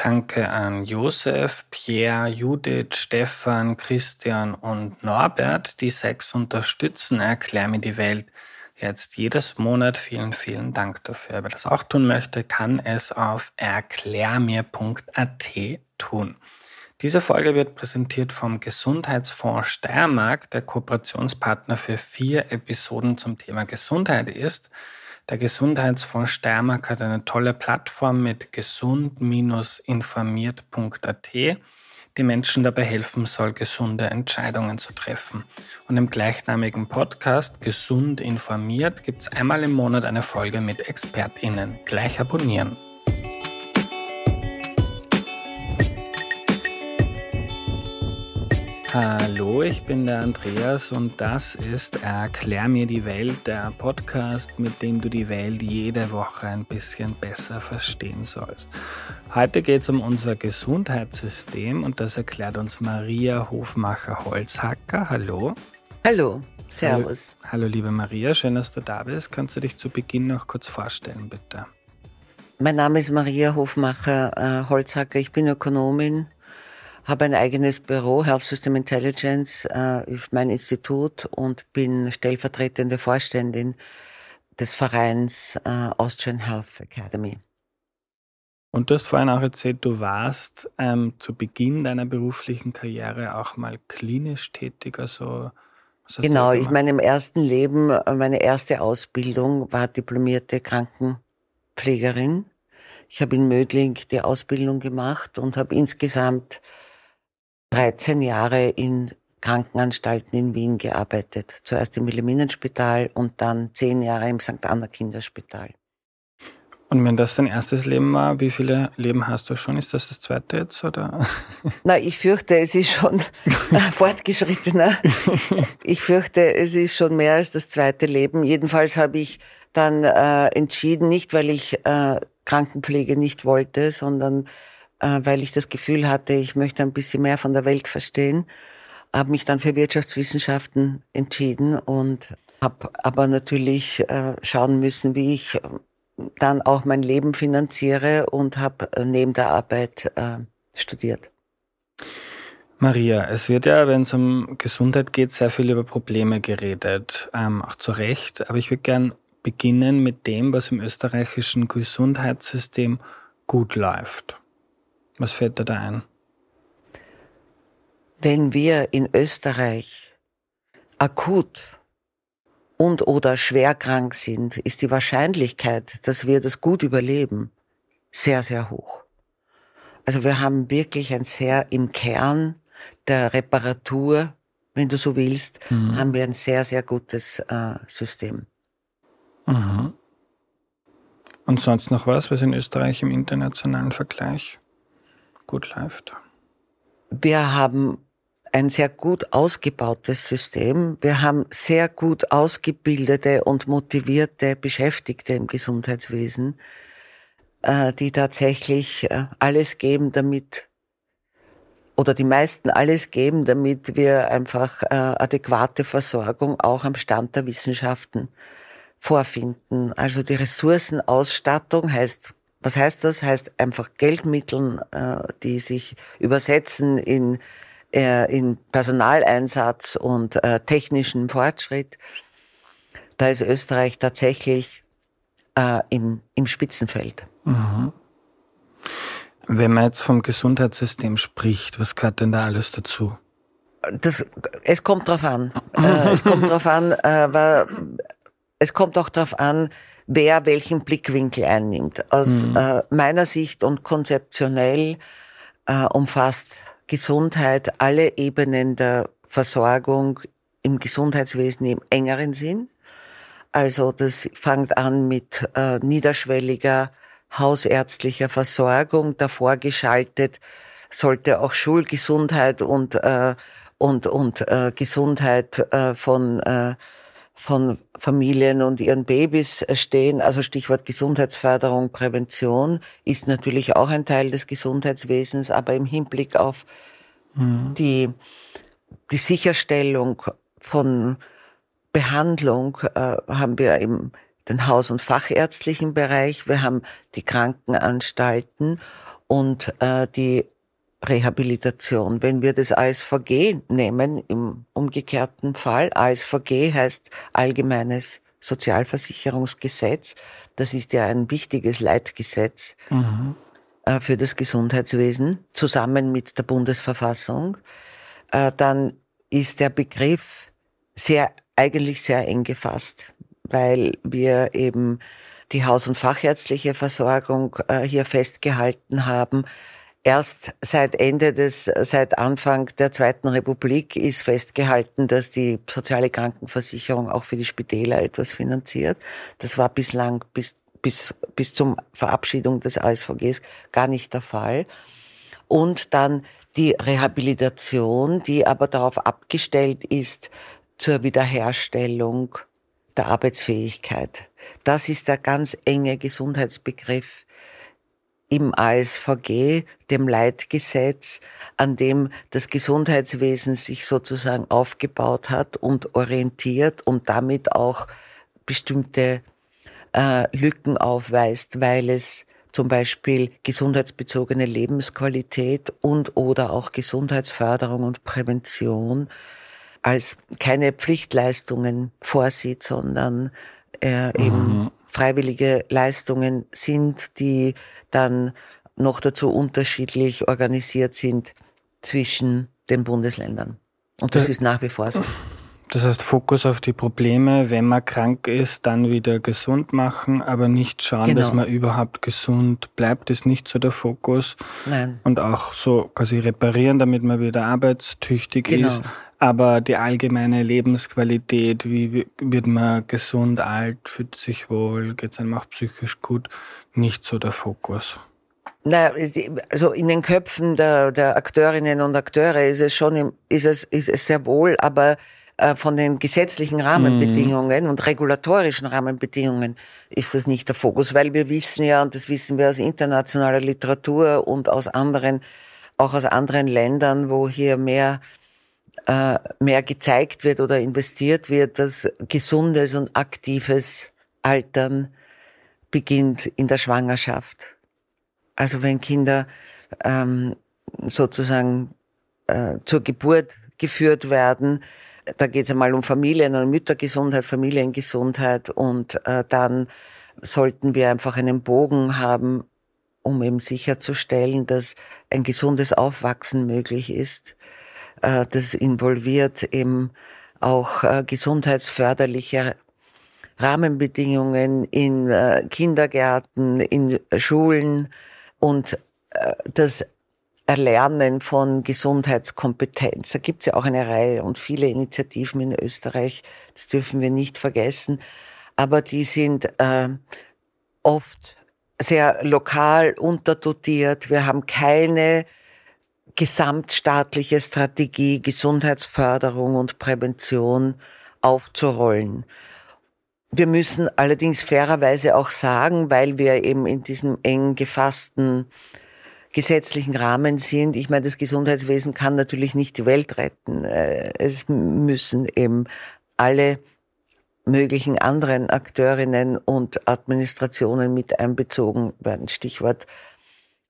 Danke an Josef, Pierre, Judith, Stefan, Christian und Norbert. Die sechs unterstützen Erklär mir die Welt jetzt jedes Monat. Vielen, vielen Dank dafür. Wer das auch tun möchte, kann es auf erklärmir.at tun. Diese Folge wird präsentiert vom Gesundheitsfonds Steiermark, der Kooperationspartner für vier Episoden zum Thema Gesundheit ist. Der Gesundheitsfonds Steiermark hat eine tolle Plattform mit gesund-informiert.at, die Menschen dabei helfen soll, gesunde Entscheidungen zu treffen. Und im gleichnamigen Podcast Gesund informiert gibt es einmal im Monat eine Folge mit ExpertInnen. Gleich abonnieren. Hallo, ich bin der Andreas und das ist Erklär mir die Welt, der Podcast, mit dem du die Welt jede Woche ein bisschen besser verstehen sollst. Heute geht es um unser Gesundheitssystem und das erklärt uns Maria Hofmacher-Holzhacker. Hallo. Hallo, Servus. Hallo, hallo, liebe Maria, schön, dass du da bist. Kannst du dich zu Beginn noch kurz vorstellen, bitte? Mein Name ist Maria Hofmacher-Holzhacker, ich bin Ökonomin habe ein eigenes Büro, Health System Intelligence äh, ist mein Institut und bin stellvertretende Vorständin des Vereins äh, Austrian Health Academy. Und du hast vorhin auch erzählt, du warst ähm, zu Beginn deiner beruflichen Karriere auch mal klinisch tätig, also Genau, ich meine, im ersten Leben, äh, meine erste Ausbildung war diplomierte Krankenpflegerin. Ich habe in Mödling die Ausbildung gemacht und habe insgesamt 13 Jahre in Krankenanstalten in Wien gearbeitet. Zuerst im Wilhelminenspital und dann zehn Jahre im St. Anna Kinderspital. Und wenn das dein erstes Leben war, wie viele Leben hast du schon? Ist das das zweite jetzt oder? Na, ich fürchte, es ist schon fortgeschrittener. Ich fürchte, es ist schon mehr als das zweite Leben. Jedenfalls habe ich dann äh, entschieden, nicht weil ich äh, Krankenpflege nicht wollte, sondern weil ich das Gefühl hatte, ich möchte ein bisschen mehr von der Welt verstehen, habe mich dann für Wirtschaftswissenschaften entschieden und habe aber natürlich äh, schauen müssen, wie ich äh, dann auch mein Leben finanziere und habe neben der Arbeit studiert. Maria, es wird ja, wenn es um Gesundheit geht, sehr viel über Probleme geredet, ähm, auch zu Recht. Aber ich würde gern beginnen mit dem, was im österreichischen Gesundheitssystem gut läuft. Was fällt dir da ein? Wenn wir in Österreich akut und oder schwer krank sind, ist die Wahrscheinlichkeit, dass wir das gut überleben, sehr, sehr hoch. Also wir haben wirklich ein sehr im Kern der Reparatur, wenn du so willst, mhm. haben wir ein sehr, sehr gutes äh, System. Mhm. Und sonst noch was, was in Österreich im internationalen Vergleich gut läuft? Wir haben ein sehr gut ausgebautes System. Wir haben sehr gut ausgebildete und motivierte Beschäftigte im Gesundheitswesen, äh, die tatsächlich äh, alles geben, damit oder die meisten alles geben, damit wir einfach äh, adäquate Versorgung auch am Stand der Wissenschaften vorfinden. Also die Ressourcenausstattung heißt was heißt das? Heißt einfach Geldmitteln, äh, die sich übersetzen in, äh, in Personaleinsatz und äh, technischen Fortschritt. Da ist Österreich tatsächlich im, im Spitzenfeld. Mhm. Wenn man jetzt vom Gesundheitssystem spricht, was gehört denn da alles dazu? Das, es kommt drauf an. es kommt drauf an, aber es kommt auch drauf an, wer welchen Blickwinkel einnimmt. Aus mhm. äh, meiner Sicht und konzeptionell äh, umfasst Gesundheit alle Ebenen der Versorgung im Gesundheitswesen im engeren Sinn. Also das fängt an mit äh, niederschwelliger hausärztlicher Versorgung, davor geschaltet sollte auch Schulgesundheit und äh, und und äh, Gesundheit äh, von äh, von Familien und ihren Babys stehen. Also Stichwort Gesundheitsförderung, Prävention ist natürlich auch ein Teil des Gesundheitswesens, aber im Hinblick auf mhm. die, die Sicherstellung von Behandlung äh, haben wir im den Haus- und Fachärztlichen Bereich, wir haben die Krankenanstalten und äh, die Rehabilitation. Wenn wir das ASVG nehmen, im umgekehrten Fall, ASVG heißt Allgemeines Sozialversicherungsgesetz, das ist ja ein wichtiges Leitgesetz mhm. äh, für das Gesundheitswesen, zusammen mit der Bundesverfassung, äh, dann ist der Begriff sehr, eigentlich sehr eng gefasst, weil wir eben die haus- und fachärztliche Versorgung äh, hier festgehalten haben. Erst seit Ende des, seit Anfang der Zweiten Republik ist festgehalten, dass die soziale Krankenversicherung auch für die Spitäler etwas finanziert. Das war bislang bis, bis, bis zum Verabschiedung des ASVGs gar nicht der Fall. Und dann die Rehabilitation, die aber darauf abgestellt ist, zur Wiederherstellung der Arbeitsfähigkeit. Das ist der ganz enge Gesundheitsbegriff im ASVG, dem Leitgesetz, an dem das Gesundheitswesen sich sozusagen aufgebaut hat und orientiert und damit auch bestimmte äh, Lücken aufweist, weil es zum Beispiel gesundheitsbezogene Lebensqualität und oder auch Gesundheitsförderung und Prävention als keine Pflichtleistungen vorsieht, sondern äh, eben mhm. Freiwillige Leistungen sind, die dann noch dazu unterschiedlich organisiert sind zwischen den Bundesländern. Und das, das ist nach wie vor so. Das heißt, Fokus auf die Probleme, wenn man krank ist, dann wieder gesund machen, aber nicht schauen, genau. dass man überhaupt gesund bleibt, ist nicht so der Fokus. Nein. Und auch so quasi reparieren, damit man wieder arbeitstüchtig genau. ist. Aber die allgemeine Lebensqualität, wie wird man gesund, alt, fühlt sich wohl, geht es einem auch psychisch gut, nicht so der Fokus. Na, also in den Köpfen der, der Akteurinnen und Akteure ist es schon, ist es, ist es sehr wohl, aber von den gesetzlichen Rahmenbedingungen mhm. und regulatorischen Rahmenbedingungen ist das nicht der Fokus, weil wir wissen ja, und das wissen wir aus internationaler Literatur und aus anderen, auch aus anderen Ländern, wo hier mehr äh, mehr gezeigt wird oder investiert wird, dass gesundes und aktives Altern beginnt in der Schwangerschaft. Also wenn Kinder ähm, sozusagen äh, zur Geburt geführt werden, da geht es einmal um Familien- und Müttergesundheit, Familiengesundheit und äh, dann sollten wir einfach einen Bogen haben, um eben sicherzustellen, dass ein gesundes Aufwachsen möglich ist. Äh, das involviert eben auch äh, gesundheitsförderliche Rahmenbedingungen in äh, Kindergärten, in Schulen und äh, das Erlernen von Gesundheitskompetenz. Da gibt es ja auch eine Reihe und viele Initiativen in Österreich, das dürfen wir nicht vergessen, aber die sind äh, oft sehr lokal unterdotiert. Wir haben keine gesamtstaatliche Strategie, Gesundheitsförderung und Prävention aufzurollen. Wir müssen allerdings fairerweise auch sagen, weil wir eben in diesem eng gefassten gesetzlichen Rahmen sind. Ich meine, das Gesundheitswesen kann natürlich nicht die Welt retten. Äh, es müssen eben alle möglichen anderen Akteurinnen und Administrationen mit einbezogen werden. Stichwort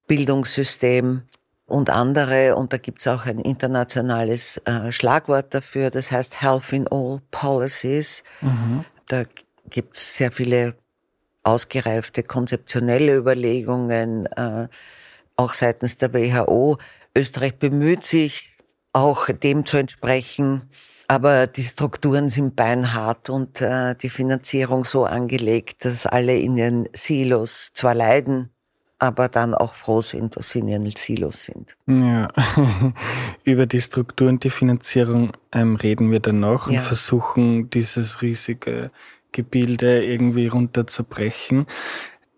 Bildungssystem und andere. Und da gibt es auch ein internationales äh, Schlagwort dafür, das heißt Health in All Policies. Mhm. Da gibt es sehr viele ausgereifte konzeptionelle Überlegungen. Äh, auch seitens der WHO. Österreich bemüht sich auch dem zu entsprechen, aber die Strukturen sind beinhart und äh, die Finanzierung so angelegt, dass alle in ihren Silos zwar leiden, aber dann auch froh sind, dass sie in ihren Silos sind. Ja, über die Struktur und die Finanzierung ähm, reden wir dann noch ja. und versuchen, dieses riesige Gebilde irgendwie runterzubrechen.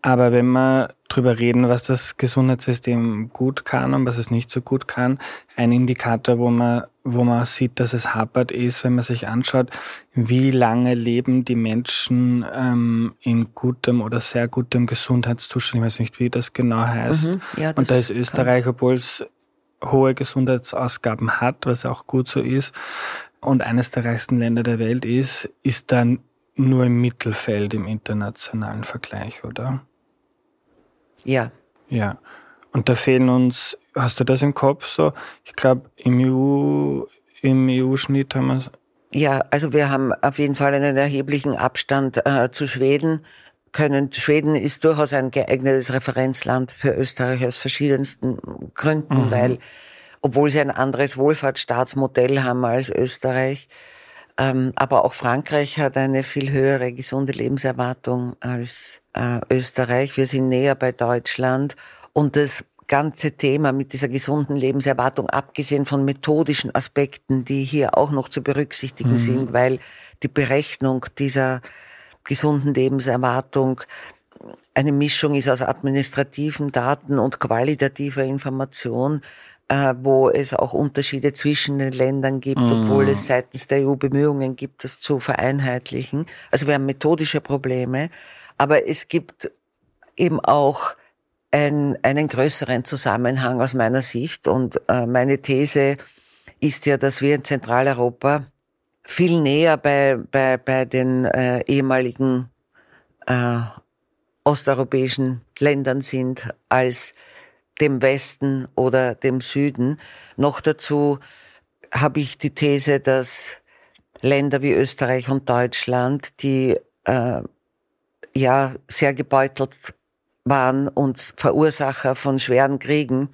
Aber wenn wir drüber reden, was das Gesundheitssystem gut kann und was es nicht so gut kann, ein Indikator, wo man, wo man sieht, dass es hapert, ist, wenn man sich anschaut, wie lange leben die Menschen ähm, in gutem oder sehr gutem Gesundheitszustand. Ich weiß nicht, wie das genau heißt. Mhm, ja, das und da ist Österreich, obwohl es hohe Gesundheitsausgaben hat, was auch gut so ist, und eines der reichsten Länder der Welt ist, ist dann nur im Mittelfeld im internationalen Vergleich, oder? Ja. Ja. Und da fehlen uns, hast du das im Kopf so? Ich glaube, im EU, im EU-Schnitt haben wir. Ja, also wir haben auf jeden Fall einen erheblichen Abstand äh, zu Schweden können. Schweden ist durchaus ein geeignetes Referenzland für Österreich aus verschiedensten Gründen, mhm. weil obwohl sie ein anderes Wohlfahrtsstaatsmodell haben als Österreich, aber auch Frankreich hat eine viel höhere gesunde Lebenserwartung als äh, Österreich. Wir sind näher bei Deutschland und das ganze Thema mit dieser gesunden Lebenserwartung, abgesehen von methodischen Aspekten, die hier auch noch zu berücksichtigen mhm. sind, weil die Berechnung dieser gesunden Lebenserwartung eine Mischung ist aus administrativen Daten und qualitativer Information, wo es auch Unterschiede zwischen den Ländern gibt, mhm. obwohl es seitens der EU Bemühungen gibt, das zu vereinheitlichen. Also wir haben methodische Probleme, aber es gibt eben auch ein, einen größeren Zusammenhang aus meiner Sicht und äh, meine These ist ja, dass wir in Zentraleuropa viel näher bei, bei, bei den äh, ehemaligen äh, osteuropäischen Ländern sind als dem Westen oder dem Süden. Noch dazu habe ich die These, dass Länder wie Österreich und Deutschland, die äh, ja sehr gebeutelt waren und Verursacher von schweren Kriegen,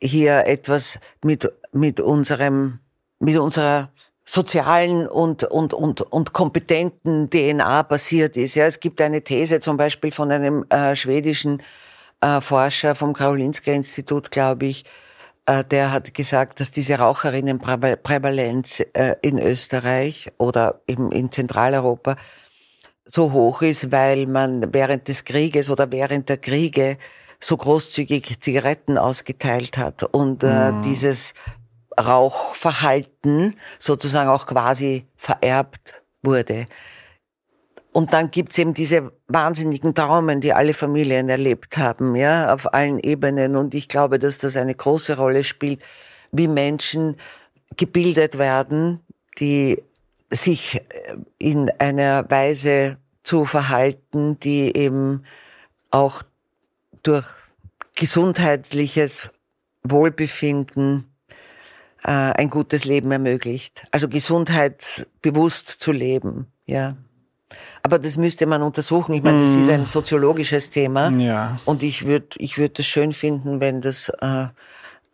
hier etwas mit, mit unserem, mit unserer sozialen und, und, und, und kompetenten DNA basiert ist. Ja, es gibt eine These zum Beispiel von einem äh, schwedischen äh, Forscher vom Karolinska Institut, glaube ich, äh, der hat gesagt, dass diese Raucherinnenprävalenz äh, in Österreich oder eben in Zentraleuropa so hoch ist, weil man während des Krieges oder während der Kriege so großzügig Zigaretten ausgeteilt hat und äh, mhm. dieses Rauchverhalten sozusagen auch quasi vererbt wurde. Und dann gibt's eben diese wahnsinnigen Traumen, die alle Familien erlebt haben, ja, auf allen Ebenen. Und ich glaube, dass das eine große Rolle spielt, wie Menschen gebildet werden, die sich in einer Weise zu verhalten, die eben auch durch gesundheitliches Wohlbefinden äh, ein gutes Leben ermöglicht. Also gesundheitsbewusst zu leben, ja. Aber das müsste man untersuchen. Ich meine, das ist ein mhm. soziologisches Thema. Ja. Und ich würde ich würde es schön finden, wenn das äh,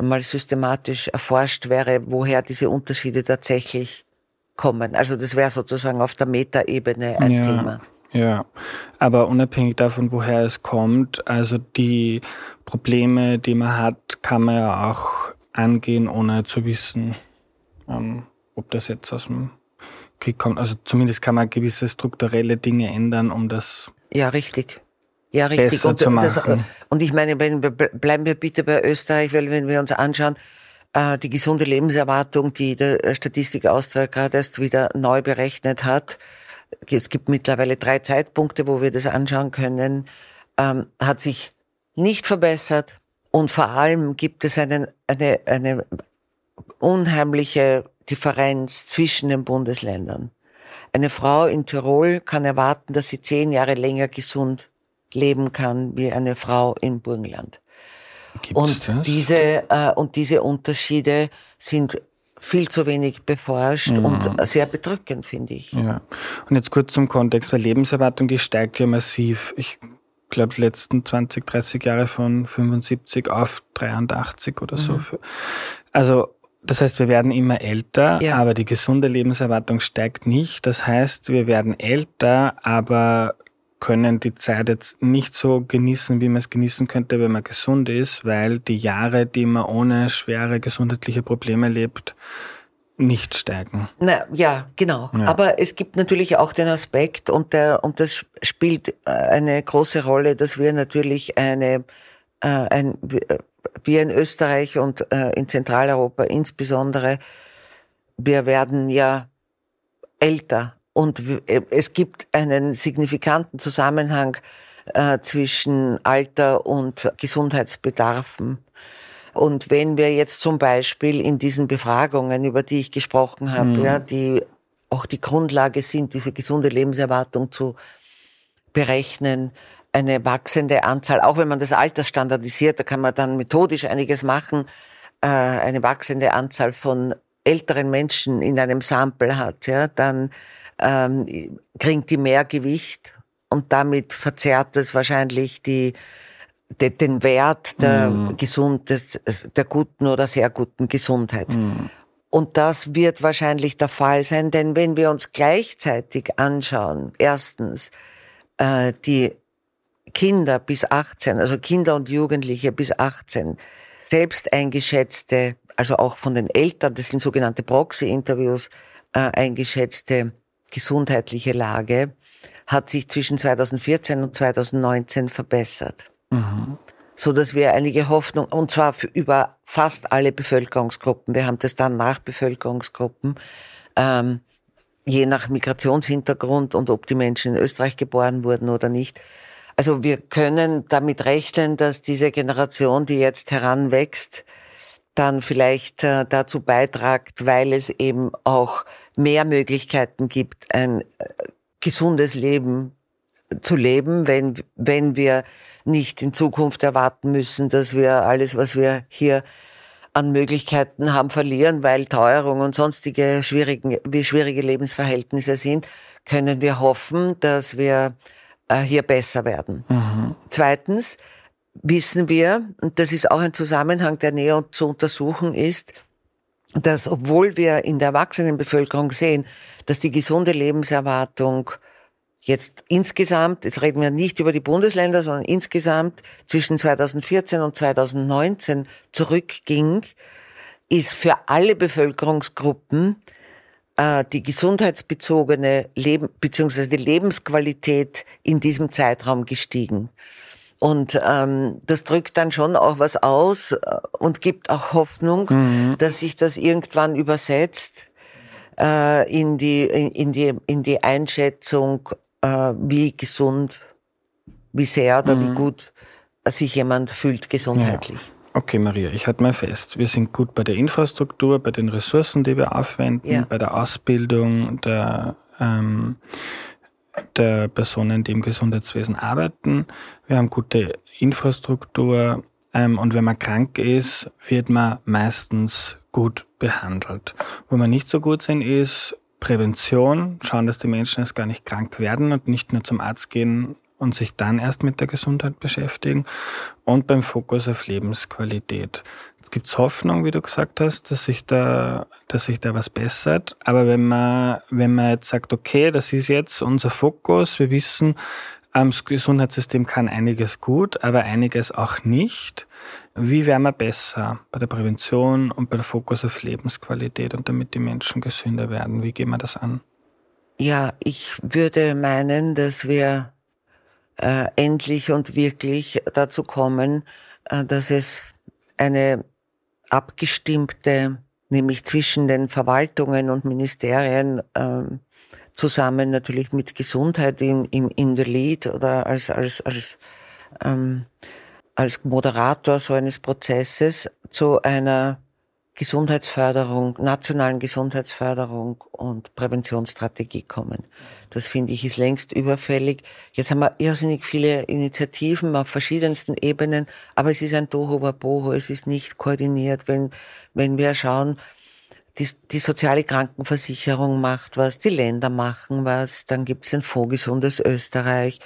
mal systematisch erforscht wäre, woher diese Unterschiede tatsächlich kommen. Also das wäre sozusagen auf der Metaebene ein ja. Thema. Ja, aber unabhängig davon, woher es kommt, also die Probleme, die man hat, kann man ja auch angehen, ohne zu wissen, ähm, ob das jetzt aus dem Kommt. Also zumindest kann man gewisse strukturelle Dinge ändern, um das ja richtig. Ja, richtig. Besser und, zu machen. Das, und ich meine, wenn bleiben wir bitte bei Österreich, weil wenn wir uns anschauen, äh, die gesunde Lebenserwartung, die der Statistik Austria gerade erst wieder neu berechnet hat, es gibt mittlerweile drei Zeitpunkte, wo wir das anschauen können, ähm, hat sich nicht verbessert, und vor allem gibt es einen, eine, eine unheimliche Differenz zwischen den Bundesländern. Eine Frau in Tirol kann erwarten, dass sie zehn Jahre länger gesund leben kann wie eine Frau im Burgenland. Gibt's und das? diese äh, und diese Unterschiede sind viel zu wenig beforscht mhm. und sehr bedrückend, finde ich. Ja. Und jetzt kurz zum Kontext, weil Lebenserwartung, die steigt ja massiv. Ich glaube, die letzten 20, 30 Jahre von 75 auf 83 oder so. Mhm. Also, das heißt, wir werden immer älter, ja. aber die gesunde Lebenserwartung steigt nicht. Das heißt, wir werden älter, aber können die Zeit jetzt nicht so genießen, wie man es genießen könnte, wenn man gesund ist, weil die Jahre, die man ohne schwere gesundheitliche Probleme lebt, nicht stärken. Na, ja, genau. Ja. Aber es gibt natürlich auch den Aspekt und der, und das spielt äh, eine große Rolle, dass wir natürlich eine, äh, ein, wir in Österreich und äh, in Zentraleuropa insbesondere, wir werden ja älter und äh, es gibt einen signifikanten Zusammenhang äh, zwischen Alter und Gesundheitsbedarfen. Und wenn wir jetzt zum Beispiel in diesen Befragungen, über die ich gesprochen habe, mhm. ja, die auch die Grundlage sind, diese gesunde Lebenserwartung zu berechnen, eine wachsende Anzahl, auch wenn man das Alter standardisiert, da kann man dann methodisch einiges machen, äh, eine wachsende Anzahl von älteren Menschen in einem Sample hat, ja, dann ähm, kriegt die mehr Gewicht und damit verzerrt es wahrscheinlich die, de, den Wert der, mm. gesund, des, der guten oder sehr guten Gesundheit. Mm. Und das wird wahrscheinlich der Fall sein, denn wenn wir uns gleichzeitig anschauen, erstens äh, die Kinder bis 18, also Kinder und Jugendliche bis 18, selbst eingeschätzte, also auch von den Eltern, das sind sogenannte Proxy-Interviews, äh, eingeschätzte gesundheitliche Lage, hat sich zwischen 2014 und 2019 verbessert. Mhm. So dass wir einige Hoffnung, und zwar für über fast alle Bevölkerungsgruppen, wir haben das dann nach Bevölkerungsgruppen, ähm, je nach Migrationshintergrund und ob die Menschen in Österreich geboren wurden oder nicht. Also wir können damit rechnen, dass diese Generation, die jetzt heranwächst, dann vielleicht äh, dazu beitragt, weil es eben auch mehr Möglichkeiten gibt, ein äh, gesundes Leben zu leben, wenn, wenn wir nicht in Zukunft erwarten müssen, dass wir alles, was wir hier an Möglichkeiten haben, verlieren, weil Teuerung und sonstige schwierigen, wie schwierige Lebensverhältnisse sind, können wir hoffen, dass wir äh, hier besser werden. Mhm. Zweitens wissen wir, und das ist auch ein Zusammenhang, der näher zu untersuchen ist, dass obwohl wir in der Erwachsenenbevölkerung sehen, dass die gesunde Lebenserwartung jetzt insgesamt, jetzt reden wir nicht über die Bundesländer, sondern insgesamt zwischen 2014 und 2019 zurückging, ist für alle Bevölkerungsgruppen die gesundheitsbezogene Leben bzw. die Lebensqualität in diesem Zeitraum gestiegen. Und ähm, das drückt dann schon auch was aus äh, und gibt auch Hoffnung, mhm. dass sich das irgendwann übersetzt äh, in, die, in, in, die, in die Einschätzung, äh, wie gesund, wie sehr oder mhm. wie gut sich jemand fühlt gesundheitlich. Ja. Okay, Maria, ich halte mal fest. Wir sind gut bei der Infrastruktur, bei den Ressourcen, die wir aufwenden, ja. bei der Ausbildung der, ähm, der Personen, die im Gesundheitswesen arbeiten. Wir haben gute Infrastruktur. Ähm, und wenn man krank ist, wird man meistens gut behandelt. Wo wir nicht so gut sind, ist Prävention, schauen, dass die Menschen erst gar nicht krank werden und nicht nur zum Arzt gehen und sich dann erst mit der Gesundheit beschäftigen und beim Fokus auf Lebensqualität. Es gibt Hoffnung, wie du gesagt hast, dass sich da, dass sich da was bessert. Aber wenn man, wenn man jetzt sagt, okay, das ist jetzt unser Fokus, wir wissen, das Gesundheitssystem kann einiges gut, aber einiges auch nicht. Wie wären wir besser bei der Prävention und bei der Fokus auf Lebensqualität und damit die Menschen gesünder werden? Wie gehen wir das an? Ja, ich würde meinen, dass wir äh, endlich und wirklich dazu kommen, äh, dass es eine abgestimmte, nämlich zwischen den Verwaltungen und Ministerien, äh, zusammen natürlich mit Gesundheit in, in, in the lead oder als, als, als, ähm, als Moderator so eines Prozesses zu einer Gesundheitsförderung, nationalen Gesundheitsförderung und Präventionsstrategie kommen. Das finde ich ist längst überfällig. Jetzt haben wir irrsinnig viele Initiativen auf verschiedensten Ebenen, aber es ist ein Tohuwabohu, es ist nicht koordiniert. Wenn, wenn wir schauen, die, die soziale Krankenversicherung macht was, die Länder machen was, dann gibt es ein Fonds Gesundes Österreich,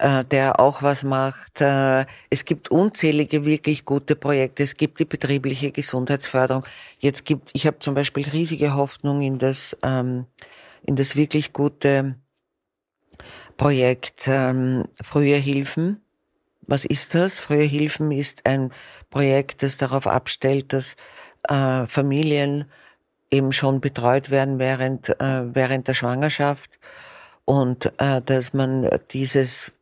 der auch was macht. Äh, es gibt unzählige wirklich gute Projekte. Es gibt die betriebliche Gesundheitsförderung. Jetzt gibt, ich habe zum Beispiel riesige Hoffnung in das, ähm, in das wirklich gute Projekt ähm, Frühe Hilfen. Was ist das? Frühe Hilfen ist ein Projekt, das darauf abstellt, dass äh, Familien eben schon betreut werden während, äh, während der Schwangerschaft und äh, dass man dieses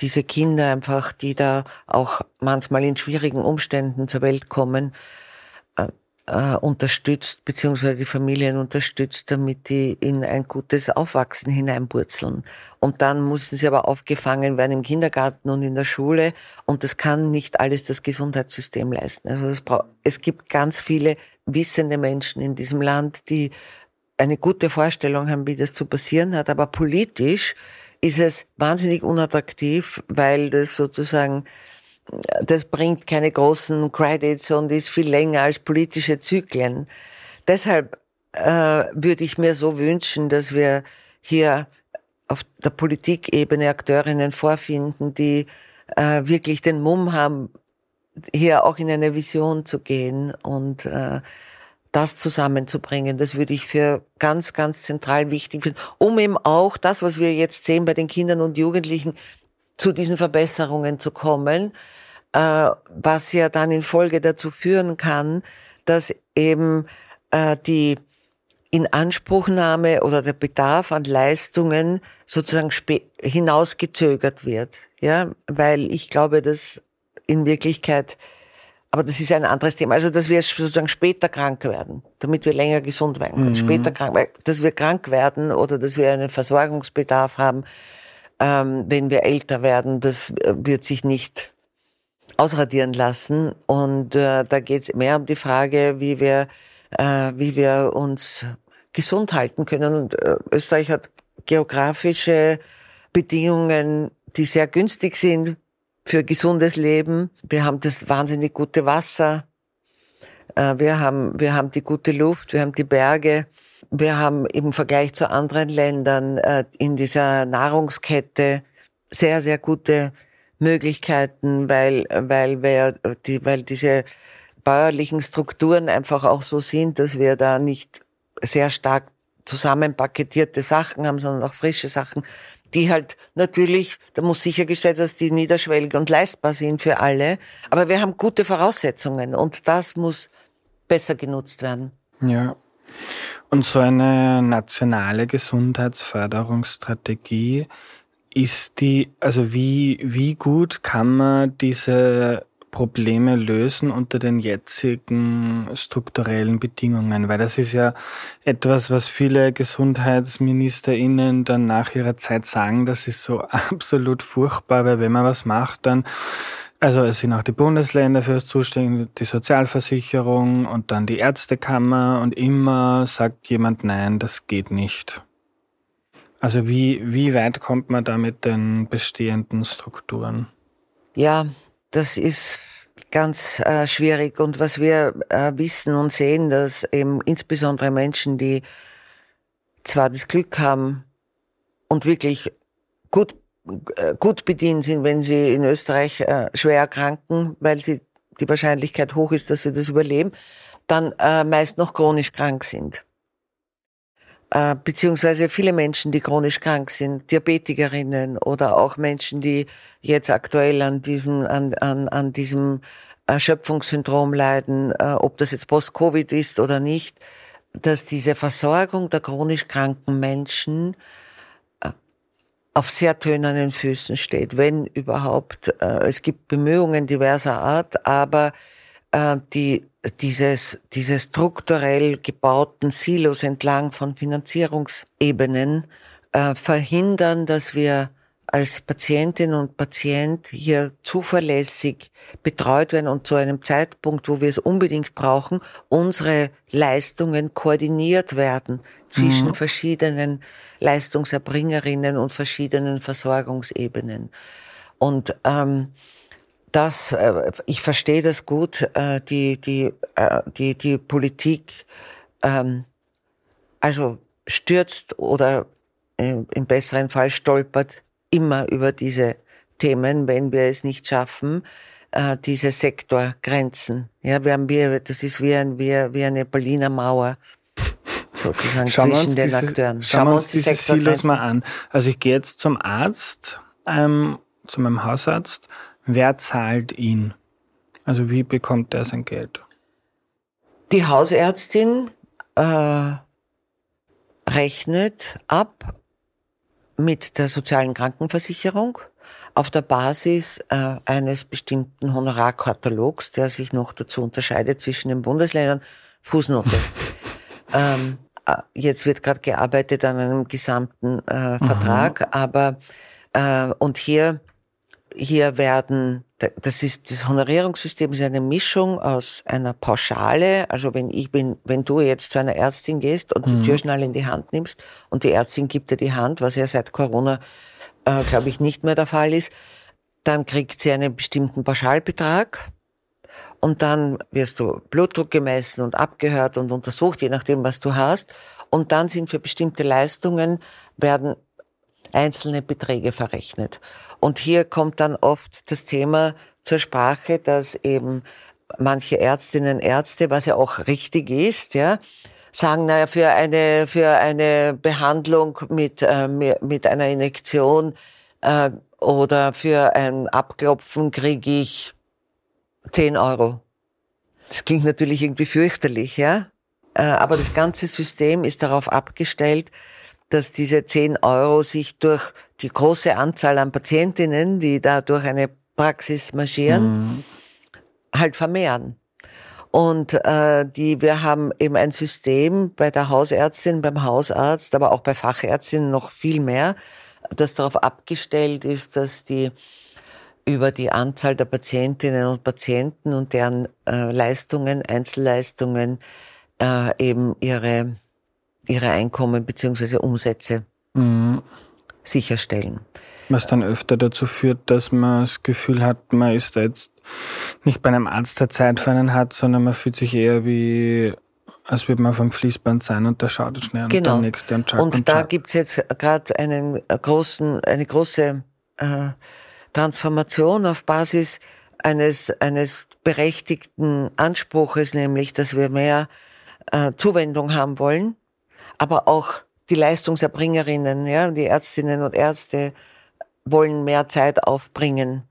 diese Kinder einfach, die da auch manchmal in schwierigen Umständen zur Welt kommen, äh, äh, unterstützt, beziehungsweise die Familien unterstützt, damit die in ein gutes Aufwachsen hineinpurzeln. Und dann müssen sie aber aufgefangen werden im Kindergarten und in der Schule. Und das kann nicht alles das Gesundheitssystem leisten. Also braucht, es gibt ganz viele wissende Menschen in diesem Land, die eine gute Vorstellung haben, wie das zu passieren hat. Aber politisch ist es wahnsinnig unattraktiv, weil das sozusagen, das bringt keine großen Credits und ist viel länger als politische Zyklen. Deshalb äh, würde ich mir so wünschen, dass wir hier auf der Politikebene Akteurinnen vorfinden, die äh, wirklich den Mumm haben, hier auch in eine Vision zu gehen und äh, das zusammenzubringen. Das würde ich für ganz, ganz zentral wichtig finden, um eben auch das, was wir jetzt sehen bei den Kindern und Jugendlichen, zu diesen Verbesserungen zu kommen, äh, was ja dann in Folge dazu führen kann, dass eben äh, die Inanspruchnahme oder der Bedarf an Leistungen sozusagen hinausgezögert wird. Ja, weil ich glaube, dass in Wirklichkeit, aber das ist ein anderes Thema, also dass wir sozusagen später krank werden, damit wir länger gesund werden können. Mhm. Später krank, dass wir krank werden oder dass wir einen Versorgungsbedarf haben, ähm, wenn wir älter werden, das äh, wird sich nicht ausradieren lassen. Und äh, da geht es mehr um die Frage, wie wir äh, wie wir uns gesund halten können. Und äh, Österreich hat geografische Bedingungen, die sehr günstig sind für gesundes Leben. Wir haben das wahnsinnig gute Wasser. Äh, wir haben, wir haben die gute Luft, wir haben die Berge. Wir haben im Vergleich zu anderen Ländern äh, in dieser Nahrungskette sehr, sehr gute Möglichkeiten, weil, weil wir die, weil diese bäuerlichen Strukturen einfach auch so sind, dass wir da nicht sehr stark zusammenpaketierte Sachen haben, sondern auch frische Sachen, die halt natürlich, da muss sichergestellt, dass die niederschwellig und leistbar sind für alle. Aber wir haben gute Voraussetzungen und das muss besser genutzt werden. Ja. Und so eine nationale Gesundheitsförderungsstrategie ist die, also wie, wie gut kann man diese Probleme lösen unter den jetzigen strukturellen Bedingungen? Weil das ist ja etwas, was viele GesundheitsministerInnen dann nach ihrer Zeit sagen, das ist so absolut furchtbar, weil wenn man was macht, dann also es sind auch die Bundesländer für das zuständig, die Sozialversicherung und dann die Ärztekammer und immer sagt jemand, nein, das geht nicht. Also wie, wie weit kommt man da mit den bestehenden Strukturen? Ja, das ist ganz äh, schwierig. Und was wir äh, wissen und sehen, dass eben insbesondere Menschen, die zwar das Glück haben und wirklich gut, äh, gut bedient sind, wenn sie in Österreich äh, schwer erkranken, weil sie die Wahrscheinlichkeit hoch ist, dass sie das überleben, dann äh, meist noch chronisch krank sind. Äh, beziehungsweise viele Menschen, die chronisch krank sind, Diabetikerinnen oder auch Menschen, die jetzt aktuell an diesem, an, an, an diesem Erschöpfungssyndrom leiden, äh, ob das jetzt Post-Covid ist oder nicht, dass diese Versorgung der chronisch kranken Menschen äh, auf sehr tönernen Füßen steht, wenn überhaupt. Es gibt Bemühungen diverser Art, aber die dieses, diese strukturell gebauten Silos entlang von Finanzierungsebenen äh, verhindern, dass wir als Patientin und Patient hier zuverlässig betreut werden und zu einem Zeitpunkt, wo wir es unbedingt brauchen, unsere Leistungen koordiniert werden zwischen mhm. verschiedenen Leistungserbringerinnen und verschiedenen Versorgungsebenen. Und ähm, das, äh, ich verstehe das gut, äh, die, die, äh, die, die Politik ähm, also stürzt oder im besseren Fall stolpert immer über diese Themen, wenn wir es nicht schaffen, diese Sektorgrenzen. Ja, wir haben wir, das ist wie, ein, wie, wie eine Berliner Mauer sozusagen schauen zwischen den diese, Akteuren. Schauen, wir uns die diese Silos mal an. Also ich gehe jetzt zum Arzt, ähm, zu meinem Hausarzt Wer zahlt ihn? Also wie bekommt er sein Geld? Die Hausärztin äh, rechnet ab mit der sozialen Krankenversicherung auf der Basis äh, eines bestimmten Honorarkatalogs, der sich noch dazu unterscheidet zwischen den Bundesländern. Fußnote. ähm, äh, jetzt wird gerade gearbeitet an einem gesamten äh, Vertrag, Aha. aber äh, und hier hier werden, das ist, das Honorierungssystem ist eine Mischung aus einer Pauschale, also wenn ich bin, wenn du jetzt zu einer Ärztin gehst und mhm. die Türschnalle in die Hand nimmst und die Ärztin gibt dir die Hand, was ja seit Corona äh, glaube ich, nicht mehr der Fall ist. Dann kriegt sie einen bestimmten Pauschalbetrag und dann wirst du Blutdruck gemessen und abgehört und untersucht, je nachdem, was du hast. Und dann sind für bestimmte Leistungen werden einzelne Beträge verrechnet. Und hier kommt dann oft das Thema zur Sprache, dass eben manche Ärztinnen, Ärzte, was ja auch richtig ist, ja, sagen, naja, für eine, für eine Behandlung mit, äh, mit einer Injektion äh, oder für ein Abklopfen kriege ich 10 Euro. Das klingt natürlich irgendwie fürchterlich, ja. Äh, aber das ganze System ist darauf abgestellt, dass diese 10 Euro sich durch die große Anzahl an Patientinnen, die da durch eine Praxis marschieren, mhm. halt vermehren. Und äh, die, wir haben eben ein System bei der Hausärztin, beim Hausarzt, aber auch bei Fachärztinnen noch viel mehr, das darauf abgestellt ist, dass die über die Anzahl der Patientinnen und Patienten und deren äh, Leistungen, Einzelleistungen äh, eben ihre, ihre Einkommen beziehungsweise Umsätze mhm. sicherstellen. Was dann öfter dazu führt, dass man das Gefühl hat, man ist da jetzt nicht bei einem Arzt, der Zeit für einen hat, sondern man fühlt sich eher wie, als würde man vom Fließband sein und der schaut schnell genau. und der nächste und Und, und da gibt's jetzt gerade einen großen, eine große äh, Transformation auf Basis eines, eines berechtigten Anspruches, nämlich, dass wir mehr äh, Zuwendung haben wollen, aber auch die Leistungserbringerinnen, ja, die Ärztinnen und Ärzte wollen mehr Zeit aufbringen.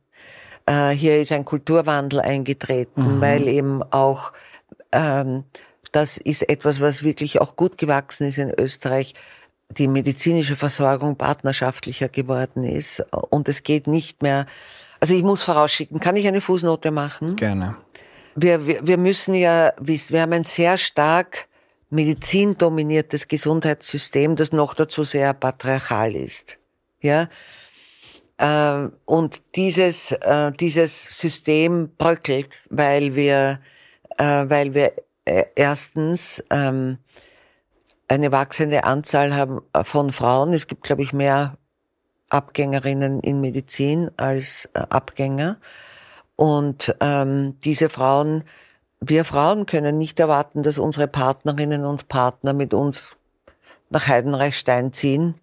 Äh, hier ist ein Kulturwandel eingetreten, mhm. weil eben auch ähm, das ist etwas, was wirklich auch gut gewachsen ist in Österreich die medizinische Versorgung partnerschaftlicher geworden ist und es geht nicht mehr. Also ich muss vorausschicken, kann ich eine Fußnote machen? Gerne. Wir, wir, wir müssen ja wissen, wir haben ein sehr stark medizindominiertes Gesundheitssystem, das noch dazu sehr patriarchal ist. Ja. Ähm, und dieses, äh, dieses System bröckelt, weil wir, äh, weil wir äh, erstens ähm, eine wachsende Anzahl haben äh, von Frauen. Es gibt, glaube ich, mehr Abgängerinnen in Medizin als äh, Abgänger. Und ähm, diese Frauen, wir Frauen können nicht erwarten, dass unsere Partnerinnen und Partner mit uns nach Heidenreichstein ziehen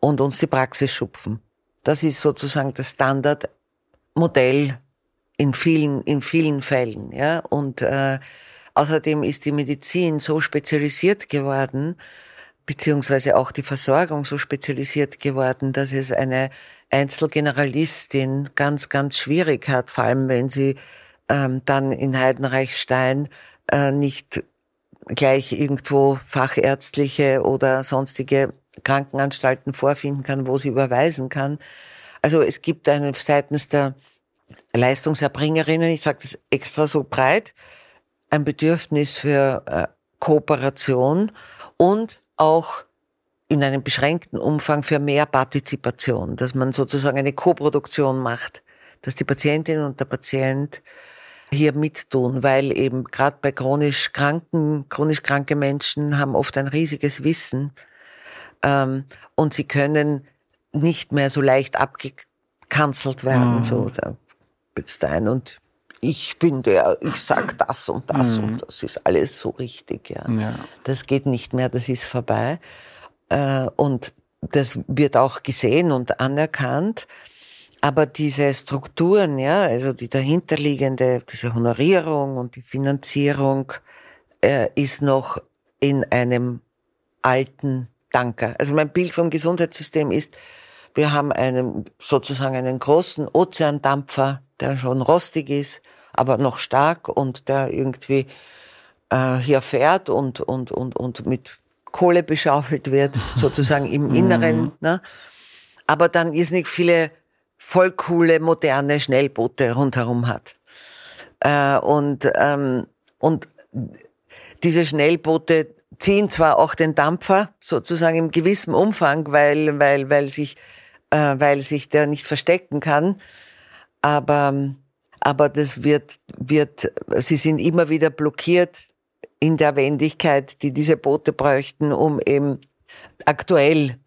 und uns die Praxis schupfen. Das ist sozusagen das Standardmodell in vielen, in vielen Fällen. Ja? Und äh, Außerdem ist die Medizin so spezialisiert geworden, beziehungsweise auch die Versorgung so spezialisiert geworden, dass es eine Einzelgeneralistin ganz, ganz schwierig hat, vor allem wenn sie ähm, dann in Heidenreichstein äh, nicht gleich irgendwo fachärztliche oder sonstige Krankenanstalten vorfinden kann, wo sie überweisen kann. Also es gibt eine seitens der Leistungserbringerinnen, ich sage das extra so breit, ein Bedürfnis für äh, Kooperation und auch in einem beschränkten Umfang für mehr Partizipation, dass man sozusagen eine Koproduktion macht, dass die Patientin und der Patient hier mittun, weil eben gerade bei chronisch kranken, chronisch kranke Menschen haben oft ein riesiges Wissen ähm, und sie können nicht mehr so leicht abgekanzelt werden. Mhm. So, da ein und ich bin der, ich sag das und das mhm. und das ist alles so richtig. Ja. ja. Das geht nicht mehr, das ist vorbei. Äh, und das wird auch gesehen und anerkannt. Aber diese Strukturen, ja, also die dahinterliegende, diese Honorierung und die Finanzierung, äh, ist noch in einem alten Danker. Also mein Bild vom Gesundheitssystem ist, wir haben einen, sozusagen einen großen Ozeandampfer, der schon rostig ist, aber noch stark und der irgendwie äh, hier fährt und, und, und, und mit Kohle beschaufelt wird, sozusagen im Inneren. Mhm. Ne? Aber dann ist nicht viele voll coole, moderne Schnellboote rundherum hat. Äh, und, ähm, und diese Schnellboote ziehen zwar auch den Dampfer sozusagen im gewissen Umfang, weil, weil, weil sich, äh, weil sich der nicht verstecken kann, aber, aber das wird, wird, sie sind immer wieder blockiert in der Wendigkeit, die diese Boote bräuchten, um eben aktuell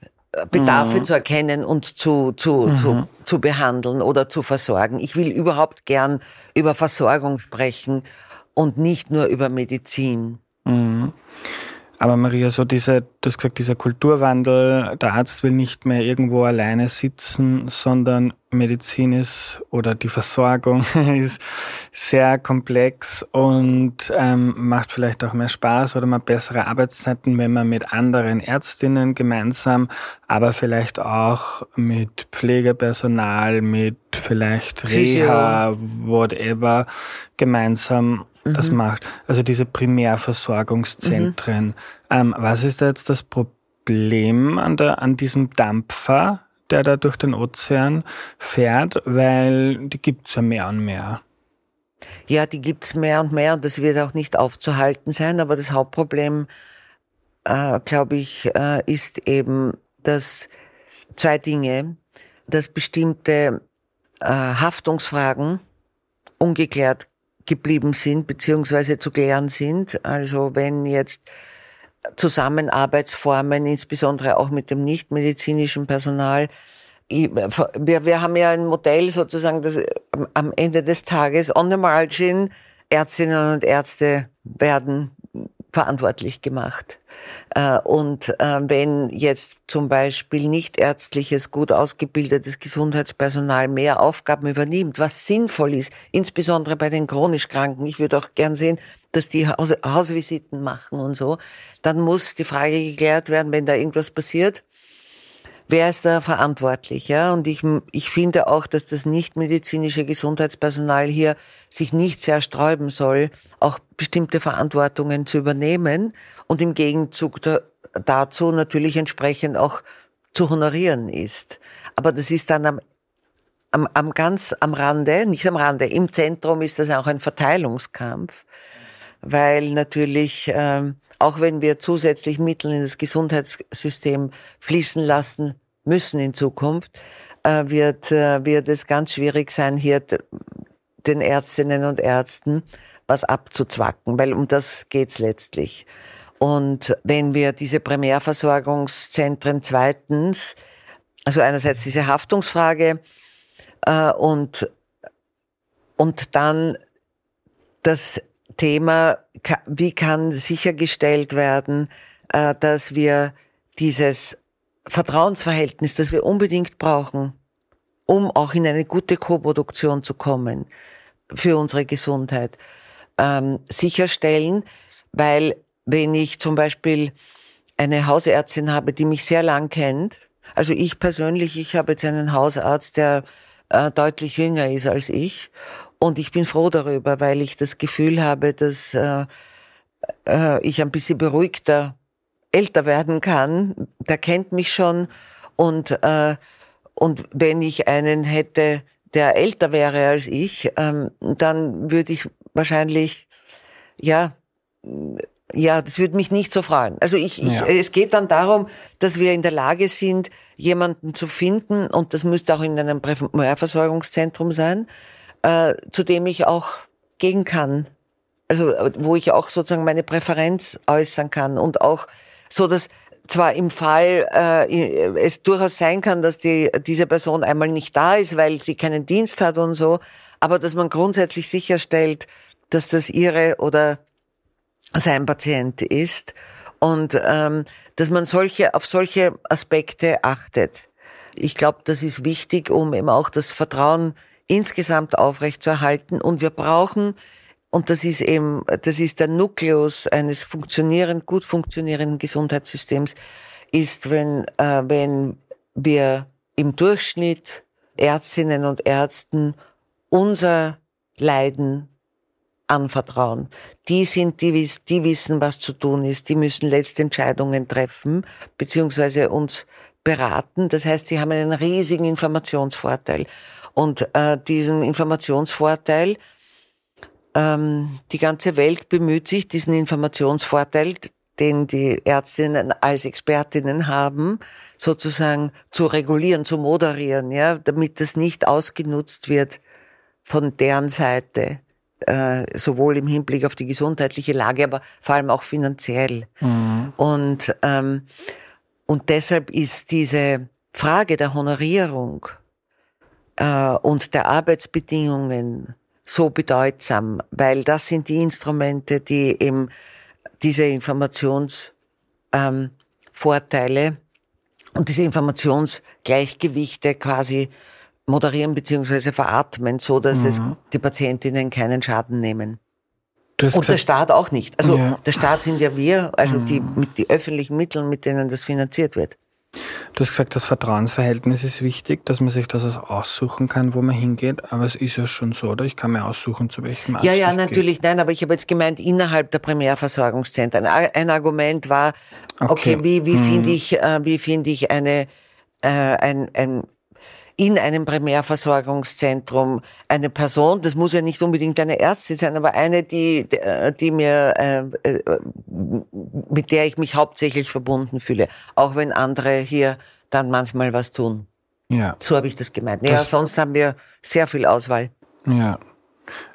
Bedarfe mhm. zu erkennen und zu, zu, mhm. zu, zu behandeln oder zu versorgen. Ich will überhaupt gern über Versorgung sprechen und nicht nur über Medizin. Mhm. Aber Maria, so diese, du hast gesagt, dieser Kulturwandel, der Arzt will nicht mehr irgendwo alleine sitzen, sondern Medizin ist oder die Versorgung ist sehr komplex und ähm, macht vielleicht auch mehr Spaß oder mal bessere Arbeitszeiten, wenn man mit anderen Ärztinnen gemeinsam, aber vielleicht auch mit Pflegepersonal, mit vielleicht Reha, whatever, gemeinsam mhm. das macht. Also diese Primärversorgungszentren. Mhm. Ähm, was ist da jetzt das Problem an, der, an diesem Dampfer, der da durch den Ozean fährt? Weil die gibt's ja mehr und mehr. Ja, die gibt's mehr und mehr und das wird auch nicht aufzuhalten sein. Aber das Hauptproblem, äh, glaube ich, äh, ist eben, dass zwei Dinge, dass bestimmte äh, Haftungsfragen ungeklärt geblieben sind, beziehungsweise zu klären sind. Also wenn jetzt Zusammenarbeitsformen, insbesondere auch mit dem nichtmedizinischen Personal, wir, wir haben ja ein Modell sozusagen, das am Ende des Tages on the margin Ärztinnen und Ärzte werden verantwortlich gemacht. Äh, und äh, wenn jetzt zum Beispiel nicht ärztliches, gut ausgebildetes Gesundheitspersonal mehr Aufgaben übernimmt, was sinnvoll ist, insbesondere bei den chronisch Kranken, ich würde auch gern sehen, dass die Haus Hausvisiten machen und so, dann muss die Frage geklärt werden, wenn da irgendwas passiert, wer ist da verantwortlich? Ja? Und ich, ich finde auch, dass das nichtmedizinische Gesundheitspersonal hier sich nicht sehr sträuben soll, auch bestimmte Verantwortungen zu übernehmen und im Gegenzug da, dazu natürlich entsprechend auch zu honorieren ist. Aber das ist dann am, am, am ganz am Rande, nicht am Rande, im Zentrum ist das auch ein Verteilungskampf, weil natürlich ähm, auch wenn wir zusätzlich Mittel in das Gesundheitssystem fließen lassen müssen in Zukunft, äh, wird, äh, wird es ganz schwierig sein, hier den Ärztinnen und Ärzten was abzuzwacken, weil um das geht's letztlich. Und wenn wir diese Primärversorgungszentren zweitens, also einerseits diese Haftungsfrage äh, und, und dann das Thema, wie kann sichergestellt werden, äh, dass wir dieses Vertrauensverhältnis, das wir unbedingt brauchen, um auch in eine gute Koproduktion zu kommen für unsere Gesundheit, ähm, sicherstellen, weil wenn ich zum Beispiel eine Hausärztin habe, die mich sehr lang kennt, also ich persönlich, ich habe jetzt einen Hausarzt, der äh, deutlich jünger ist als ich und ich bin froh darüber, weil ich das Gefühl habe, dass äh, äh, ich ein bisschen beruhigter älter werden kann, der kennt mich schon und äh, und wenn ich einen hätte, der älter wäre als ich, ähm, dann würde ich wahrscheinlich ja ja, das würde mich nicht so freuen. Also ich, ich ja. es geht dann darum, dass wir in der Lage sind, jemanden zu finden, und das müsste auch in einem Primärversorgungszentrum sein, äh, zu dem ich auch gehen kann. Also wo ich auch sozusagen meine Präferenz äußern kann und auch so dass zwar im Fall äh, es durchaus sein kann, dass die, diese Person einmal nicht da ist, weil sie keinen Dienst hat und so, aber dass man grundsätzlich sicherstellt, dass das ihre oder sein Patient ist und ähm, dass man solche auf solche Aspekte achtet. Ich glaube, das ist wichtig, um eben auch das Vertrauen insgesamt aufrechtzuerhalten. Und wir brauchen und das ist eben, das ist der Nukleus eines funktionierenden, gut funktionierenden Gesundheitssystems, ist, wenn, äh, wenn wir im Durchschnitt Ärztinnen und Ärzten unser Leiden anvertrauen. Die sind, die, die wissen, was zu tun ist. Die müssen letzte Entscheidungen treffen, beziehungsweise uns beraten. Das heißt, sie haben einen riesigen Informationsvorteil. Und äh, diesen Informationsvorteil ähm, die ganze Welt bemüht sich, diesen Informationsvorteil, den die Ärztinnen als Expertinnen haben, sozusagen zu regulieren, zu moderieren, ja, damit das nicht ausgenutzt wird von deren Seite, äh, sowohl im Hinblick auf die gesundheitliche Lage, aber vor allem auch finanziell. Mhm. Und ähm, Und deshalb ist diese Frage der Honorierung äh, und der Arbeitsbedingungen so bedeutsam, weil das sind die Instrumente, die eben diese Informationsvorteile ähm, und diese Informationsgleichgewichte quasi moderieren beziehungsweise veratmen, so dass mhm. es die Patientinnen keinen Schaden nehmen. Und gesagt, der Staat auch nicht. Also ja. der Staat sind ja wir, also mhm. die mit die öffentlichen Mitteln, mit denen das finanziert wird. Du hast gesagt, das Vertrauensverhältnis ist wichtig, dass man sich das aussuchen kann, wo man hingeht. Aber es ist ja schon so, oder? Ich kann mir aussuchen, zu welchem Arzt Ja, ja, natürlich. Gehe. Nein, aber ich habe jetzt gemeint, innerhalb der Primärversorgungszentren. Ein Argument war, okay, okay wie, wie hm. finde ich, äh, wie finde ich eine, äh, ein, ein in einem Primärversorgungszentrum eine Person, das muss ja nicht unbedingt eine Ärztin sein, aber eine, die, die mir, äh, äh, mit der ich mich hauptsächlich verbunden fühle, auch wenn andere hier dann manchmal was tun. Ja. So habe ich das gemeint. Ja, sonst haben wir sehr viel Auswahl. Ja.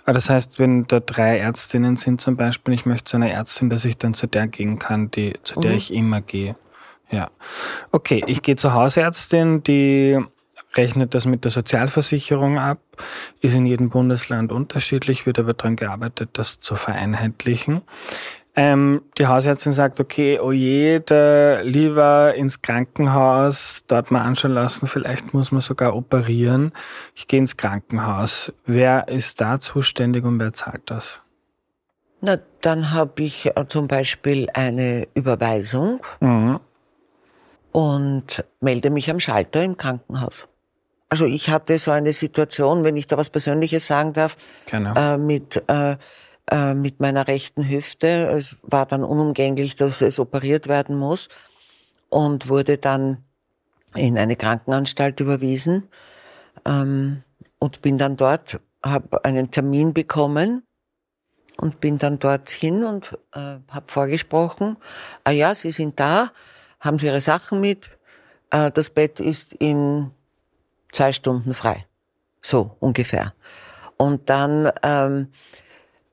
Aber das heißt, wenn da drei Ärztinnen sind zum Beispiel, ich möchte zu einer Ärztin, dass ich dann zu der gehen kann, die, zu der mhm. ich immer gehe. Ja. Okay, ich gehe zur Hausärztin, die rechnet das mit der Sozialversicherung ab, ist in jedem Bundesland unterschiedlich, wird aber daran gearbeitet, das zu vereinheitlichen. Ähm, die Hausärztin sagt, okay, oh je, da lieber ins Krankenhaus, dort mal anschauen lassen, vielleicht muss man sogar operieren. Ich gehe ins Krankenhaus. Wer ist da zuständig und wer zahlt das? Na, dann habe ich äh, zum Beispiel eine Überweisung mhm. und melde mich am Schalter im Krankenhaus. Also ich hatte so eine Situation, wenn ich da was Persönliches sagen darf, äh, mit, äh, äh, mit meiner rechten Hüfte. Es war dann unumgänglich, dass es operiert werden muss und wurde dann in eine Krankenanstalt überwiesen ähm, und bin dann dort, habe einen Termin bekommen und bin dann dorthin und äh, habe vorgesprochen, ah ja, Sie sind da, haben Sie Ihre Sachen mit, äh, das Bett ist in zwei Stunden frei. So ungefähr. Und dann ähm,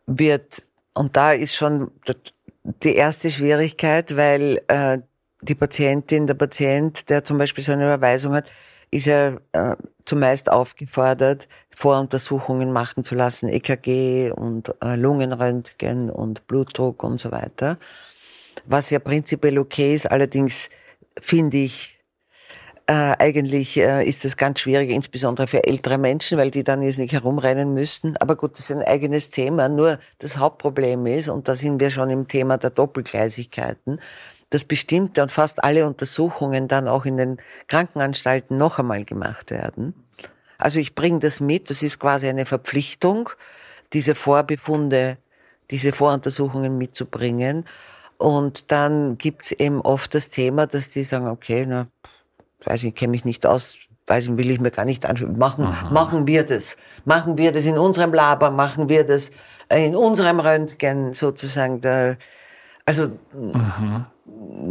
wird, und da ist schon die erste Schwierigkeit, weil äh, die Patientin, der Patient, der zum Beispiel so eine Überweisung hat, ist ja äh, zumeist aufgefordert, Voruntersuchungen machen zu lassen, EKG und äh, Lungenröntgen und Blutdruck und so weiter. Was ja prinzipiell okay ist, allerdings finde ich, äh, eigentlich äh, ist das ganz schwierig, insbesondere für ältere Menschen, weil die dann jetzt nicht herumrennen müssten. Aber gut, das ist ein eigenes Thema. Nur das Hauptproblem ist, und da sind wir schon im Thema der Doppelgleisigkeiten, dass bestimmte und fast alle Untersuchungen dann auch in den Krankenanstalten noch einmal gemacht werden. Also ich bringe das mit, das ist quasi eine Verpflichtung, diese Vorbefunde, diese Voruntersuchungen mitzubringen. Und dann gibt's eben oft das Thema, dass die sagen, okay, na, weiß ich, kenne mich nicht aus, weiß ich, will ich mir gar nicht anschauen. Machen, Aha. machen wir das. Machen wir das in unserem Laber, machen wir das äh, in unserem Röntgen sozusagen. Da, also, Aha.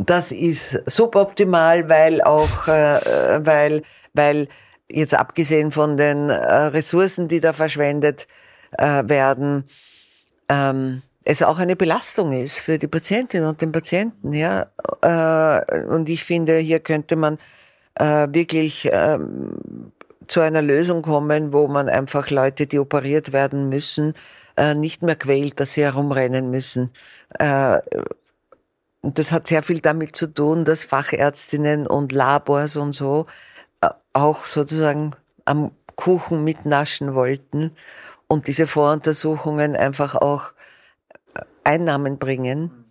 das ist suboptimal, weil auch, äh, weil, weil jetzt abgesehen von den äh, Ressourcen, die da verschwendet äh, werden, ähm, es auch eine Belastung ist für die Patientin und den Patienten, ja. Äh, und ich finde, hier könnte man äh, wirklich ähm, zu einer Lösung kommen, wo man einfach Leute, die operiert werden müssen, äh, nicht mehr quält, dass sie herumrennen müssen. Äh, und das hat sehr viel damit zu tun, dass Fachärztinnen und Labors und so äh, auch sozusagen am Kuchen mitnaschen wollten und diese Voruntersuchungen einfach auch äh, Einnahmen bringen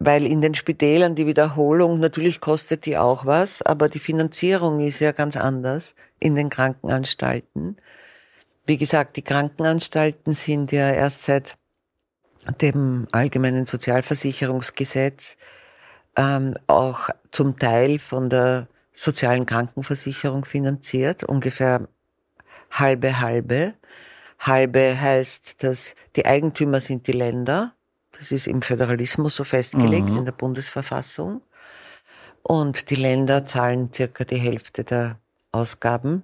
weil in den Spitälern die Wiederholung, natürlich kostet die auch was, aber die Finanzierung ist ja ganz anders in den Krankenanstalten. Wie gesagt, die Krankenanstalten sind ja erst seit dem allgemeinen Sozialversicherungsgesetz ähm, auch zum Teil von der sozialen Krankenversicherung finanziert, ungefähr halbe halbe. Halbe heißt, dass die Eigentümer sind die Länder das ist im Föderalismus so festgelegt, mhm. in der Bundesverfassung. Und die Länder zahlen circa die Hälfte der Ausgaben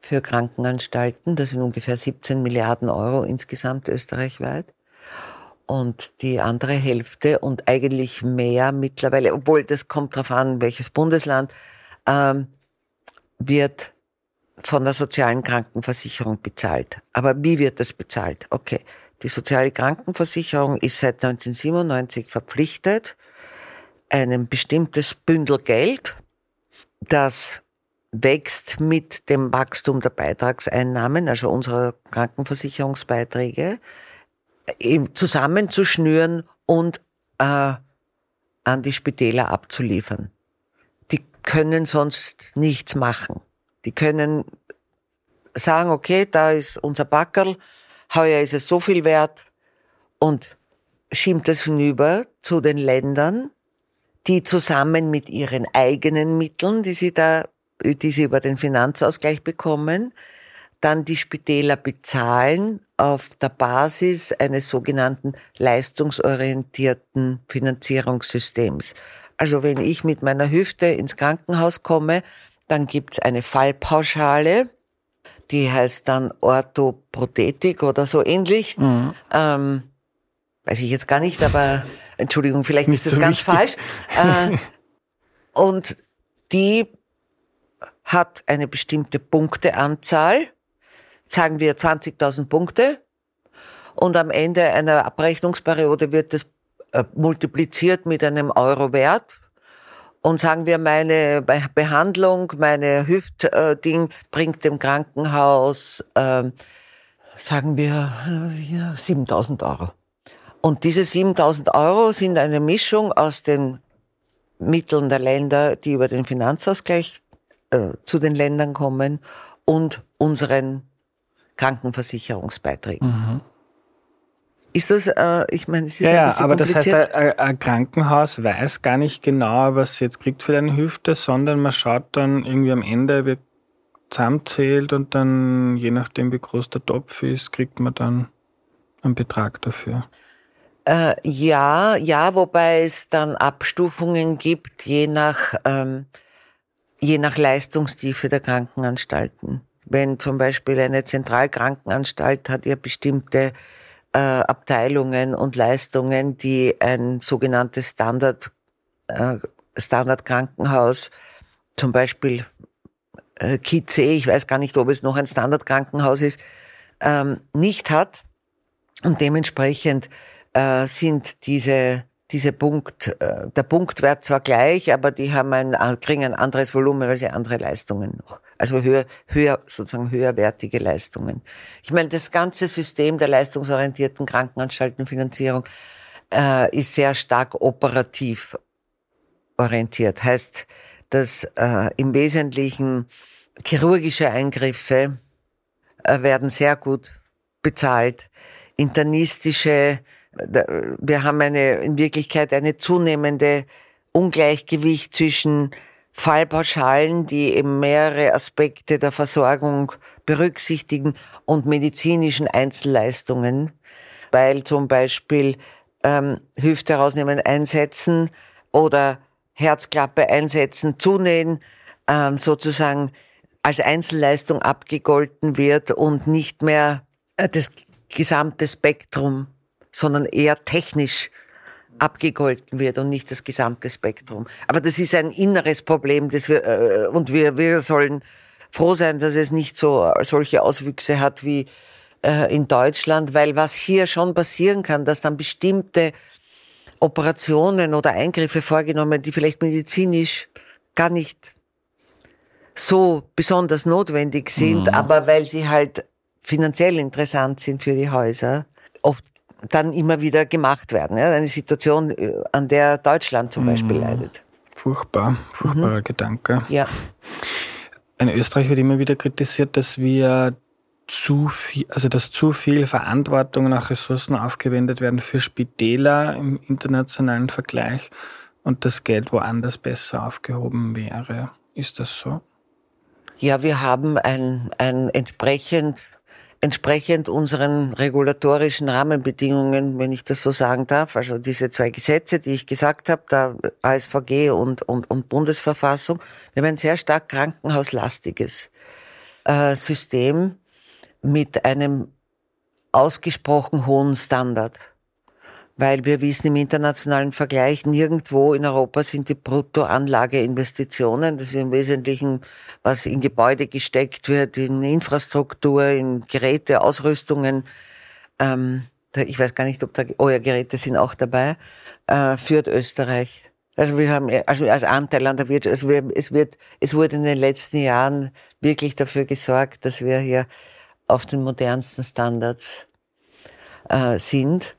für Krankenanstalten. Das sind ungefähr 17 Milliarden Euro insgesamt österreichweit. und die andere Hälfte und eigentlich mehr mittlerweile, obwohl das kommt darauf an, welches Bundesland, ähm, wird von der sozialen Krankenversicherung bezahlt. Aber wie wird das bezahlt? Okay, die soziale Krankenversicherung ist seit 1997 verpflichtet, ein bestimmtes Bündel Geld, das wächst mit dem Wachstum der Beitragseinnahmen, also unserer Krankenversicherungsbeiträge, zusammenzuschnüren und äh, an die Spitäler abzuliefern. Die können sonst nichts machen. Die können sagen, okay, da ist unser Backerl, heuer ist es so viel wert und schiebt es hinüber zu den Ländern, die zusammen mit ihren eigenen Mitteln, die sie da, die sie über den Finanzausgleich bekommen, dann die Spitäler bezahlen auf der Basis eines sogenannten leistungsorientierten Finanzierungssystems. Also wenn ich mit meiner Hüfte ins Krankenhaus komme, dann gibt's eine Fallpauschale, die heißt dann Orthoprothetik oder so ähnlich. Mhm. Ähm, weiß ich jetzt gar nicht, aber Entschuldigung, vielleicht nicht ist das so ganz wichtig. falsch. Äh, und die hat eine bestimmte Punkteanzahl sagen wir 20.000 Punkte und am Ende einer Abrechnungsperiode wird das äh, multipliziert mit einem Euro-Wert und sagen wir, meine Behandlung, meine Hüftding bringt dem Krankenhaus, äh, sagen wir, ja, 7000 Euro. Und diese 7000 Euro sind eine Mischung aus den Mitteln der Länder, die über den Finanzausgleich äh, zu den Ländern kommen und unseren Krankenversicherungsbeiträgen. Mhm. Ist das, äh, ich meine, es ist ja, ein ja, aber das heißt, ein, ein, Krankenhaus weiß gar nicht genau, was es jetzt kriegt für deine Hüfte, sondern man schaut dann irgendwie am Ende, wie zusammenzählt und dann, je nachdem, wie groß der Topf ist, kriegt man dann einen Betrag dafür. Äh, ja, ja, wobei es dann Abstufungen gibt, je nach, ähm, je nach Leistungstiefe der Krankenanstalten. Wenn zum Beispiel eine Zentralkrankenanstalt hat ja bestimmte äh, Abteilungen und Leistungen, die ein sogenanntes Standard, äh, Standardkrankenhaus, zum Beispiel äh, KIC, ich weiß gar nicht, ob es noch ein Standardkrankenhaus ist, ähm, nicht hat. Und dementsprechend äh, sind diese diese Punkt, äh, der Punktwert zwar gleich, aber die haben ein, äh, kriegen ein anderes Volumen, weil sie andere Leistungen noch, also höher, höher, sozusagen höherwertige Leistungen. Ich meine, das ganze System der leistungsorientierten Krankenanstaltenfinanzierung äh, ist sehr stark operativ orientiert. Heißt, dass äh, im Wesentlichen chirurgische Eingriffe äh, werden sehr gut bezahlt, internistische wir haben eine, in Wirklichkeit eine zunehmende Ungleichgewicht zwischen Fallpauschalen, die eben mehrere Aspekte der Versorgung berücksichtigen und medizinischen Einzelleistungen, weil zum Beispiel ähm, Hüfte herausnehmen, einsetzen oder Herzklappe einsetzen, zunähen, ähm, sozusagen als Einzelleistung abgegolten wird und nicht mehr äh, das gesamte Spektrum sondern eher technisch abgegolten wird und nicht das gesamte Spektrum. Aber das ist ein inneres Problem, das wir, äh, und wir, wir sollen froh sein, dass es nicht so solche Auswüchse hat wie äh, in Deutschland, weil was hier schon passieren kann, dass dann bestimmte Operationen oder Eingriffe vorgenommen, die vielleicht medizinisch gar nicht so besonders notwendig sind, mhm. aber weil sie halt finanziell interessant sind für die Häuser, oft dann immer wieder gemacht werden. Ja? Eine Situation, äh, an der Deutschland zum Beispiel mhm. leidet. Furchtbar, furchtbarer mhm. Gedanke. Ja. In Österreich wird immer wieder kritisiert, dass wir zu viel, also dass zu viel Verantwortung nach Ressourcen aufgewendet werden für Spitäler im internationalen Vergleich und das Geld woanders besser aufgehoben wäre. Ist das so? Ja, wir haben ein, ein entsprechend entsprechend unseren regulatorischen Rahmenbedingungen, wenn ich das so sagen darf, also diese zwei Gesetze, die ich gesagt habe, da ASVG und, und, und Bundesverfassung, wir haben ein sehr stark krankenhauslastiges äh, System mit einem ausgesprochen hohen Standard. Weil wir wissen im internationalen Vergleich, nirgendwo in Europa sind die Bruttoanlageinvestitionen, das ist im Wesentlichen, was in Gebäude gesteckt wird, in Infrastruktur, in Geräte, Ausrüstungen, ähm, ich weiß gar nicht, ob da, oh ja, Geräte sind auch dabei, äh, führt Österreich. Also wir haben, also als Anteil an der Wirtschaft, also wir, es wird, es wurde in den letzten Jahren wirklich dafür gesorgt, dass wir hier auf den modernsten Standards äh, sind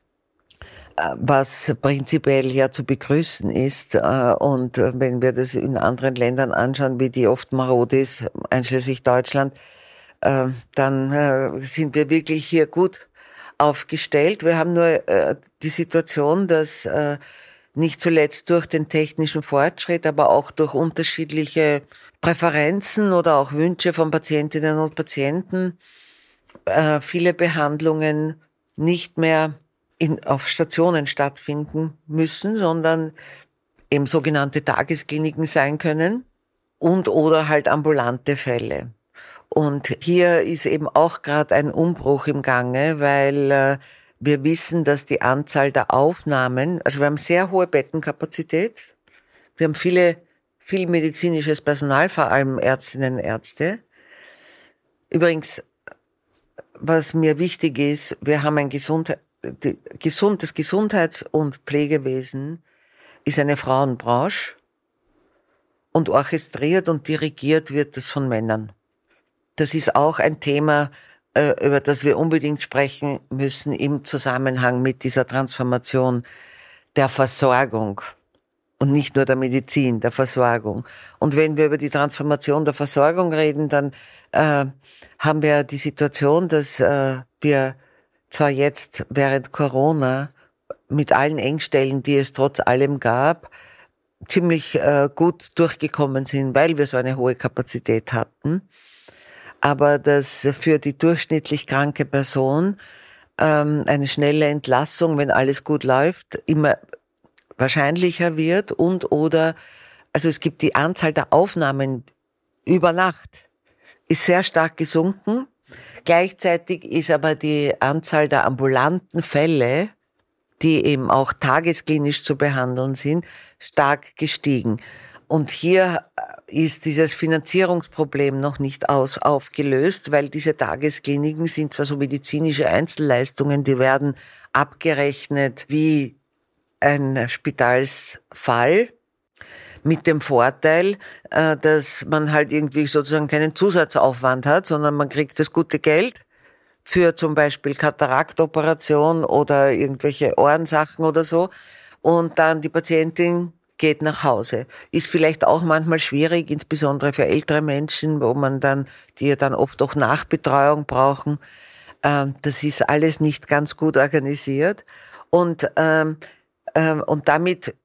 was prinzipiell ja zu begrüßen ist. Äh, und äh, wenn wir das in anderen Ländern anschauen, wie die oft marode ist, einschließlich Deutschland, äh, dann sind wir wirklich hier gut aufgestellt. Wir haben nur die Situation, dass nicht zuletzt durch den technischen Fortschritt, aber auch durch unterschiedliche Präferenzen oder auch Wünsche von Patientinnen und Patienten viele Behandlungen nicht mehr in, auf Stationen stattfinden müssen, sondern eben sogenannte Tageskliniken sein können und oder halt ambulante Fälle. Und hier ist eben auch gerade ein Umbruch im Gange, weil äh, wir wissen, dass die Anzahl der Aufnahmen, also wir haben sehr hohe Bettenkapazität, wir haben viele, viel medizinisches Personal, vor allem Ärztinnen und Ärzte. Übrigens, was mir wichtig ist, wir haben ein Gesundheit, die, das Gesundheits- und Pflegewesen ist eine Frauenbranche und orchestriert und dirigiert wird es von Männern. Das ist auch ein Thema, äh, über das wir unbedingt sprechen müssen im Zusammenhang mit dieser Transformation der Versorgung und nicht nur der Medizin, der Versorgung. Und wenn wir über die Transformation der Versorgung reden, dann äh, haben wir die Situation, dass äh, wir zwar jetzt während Corona mit allen Engstellen, die es trotz allem gab, ziemlich äh, gut durchgekommen sind, weil wir so eine hohe Kapazität hatten. Aber dass für die durchschnittlich kranke Person ähm, eine schnelle Entlassung, wenn alles gut läuft, immer wahrscheinlicher wird und oder, also es gibt die Anzahl der Aufnahmen über Nacht ist sehr stark gesunken Gleichzeitig ist aber die Anzahl der ambulanten Fälle, die eben auch tagesklinisch zu behandeln sind, stark gestiegen. Und hier ist dieses Finanzierungsproblem noch nicht aus, aufgelöst, weil diese Tageskliniken sind zwar so medizinische Einzelleistungen, die werden abgerechnet wie ein Spitalsfall, mit dem Vorteil, äh, dass man halt irgendwie sozusagen keinen Zusatzaufwand hat, sondern man kriegt das gute Geld für zum Beispiel Kataraktoperation oder irgendwelche Ohrensachen oder so. Und dann die Patientin geht nach Hause. Ist vielleicht auch manchmal schwierig, insbesondere für ältere Menschen, wo man dann, die ja dann oft auch Nachbetreuung brauchen. Ähm, das ist alles nicht ganz gut organisiert. Und, ähm, ähm, und damit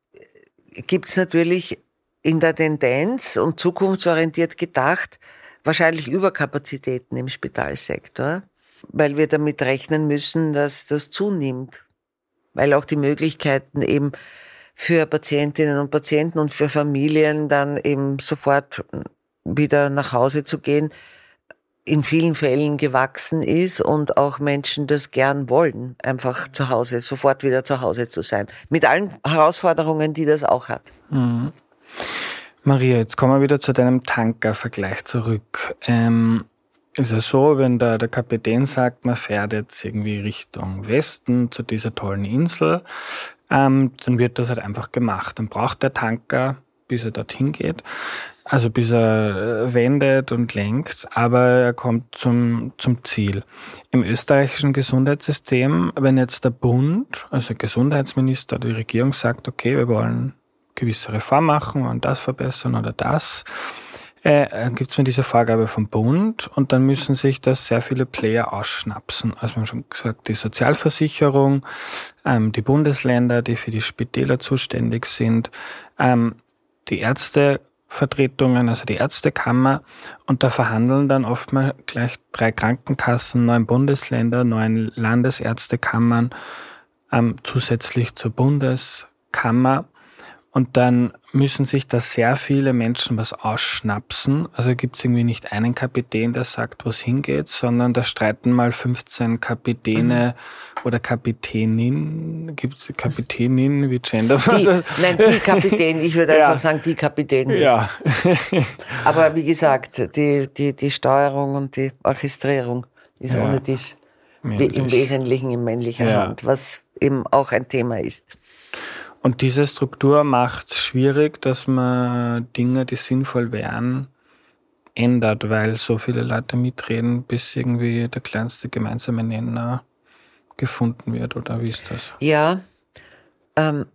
gibt es natürlich in der Tendenz und zukunftsorientiert gedacht wahrscheinlich Überkapazitäten im Spitalsektor, weil wir damit rechnen müssen, dass das zunimmt, weil auch die Möglichkeiten eben für Patientinnen und Patienten und für Familien dann eben sofort wieder nach Hause zu gehen, in vielen Fällen gewachsen ist und auch Menschen das gern wollen, einfach zu Hause, sofort wieder zu Hause zu sein. Mit allen Herausforderungen, die das auch hat. Mhm. Maria, jetzt kommen wir wieder zu deinem Tanker-Vergleich zurück. Ähm, ist es so, wenn der, der Kapitän sagt, man fährt jetzt irgendwie Richtung Westen zu dieser tollen Insel, ähm, dann wird das halt einfach gemacht. Dann braucht der Tanker, bis er dorthin geht, also bis er äh, wendet und lenkt, aber er kommt zum, zum Ziel. Im österreichischen Gesundheitssystem, wenn jetzt der Bund, also Gesundheitsminister die Regierung sagt, okay, wir wollen gewisse Reform machen und das verbessern oder das, äh, gibt es mir diese Vorgabe vom Bund und dann müssen sich das sehr viele Player ausschnapsen. Also haben schon gesagt, die Sozialversicherung, ähm, die Bundesländer, die für die Spitäler zuständig sind, ähm, die Ärztevertretungen, also die Ärztekammer. Und da verhandeln dann oft mal gleich drei Krankenkassen, neun Bundesländer, neun Landesärztekammern ähm, zusätzlich zur Bundeskammer Und dann müssen sich da sehr viele Menschen was ausschnapsen. Also gibt es irgendwie nicht einen Kapitän, der sagt, wo es hingeht, sondern da streiten mal 15 Kapitäne mhm. oder Kapitänin. Gibt es Kapitänin wie Gender? Die, nein, die Kapitän. Ich würde ja. einfach sagen, die Kapitän. Ja. Aber wie gesagt, die, die, die Steuerung und die Orchestrierung ist ja. ohne dies Männlich. im Wesentlichen in männlicher ja. Hand, was eben auch ein Thema ist. Und diese Struktur macht es schwierig, dass man Dinge, die sinnvoll wären, ändert, weil so viele Leute mitreden, bis irgendwie der kleinste gemeinsame Nenner gefunden wird, oder wie ist das? Ja, ähm,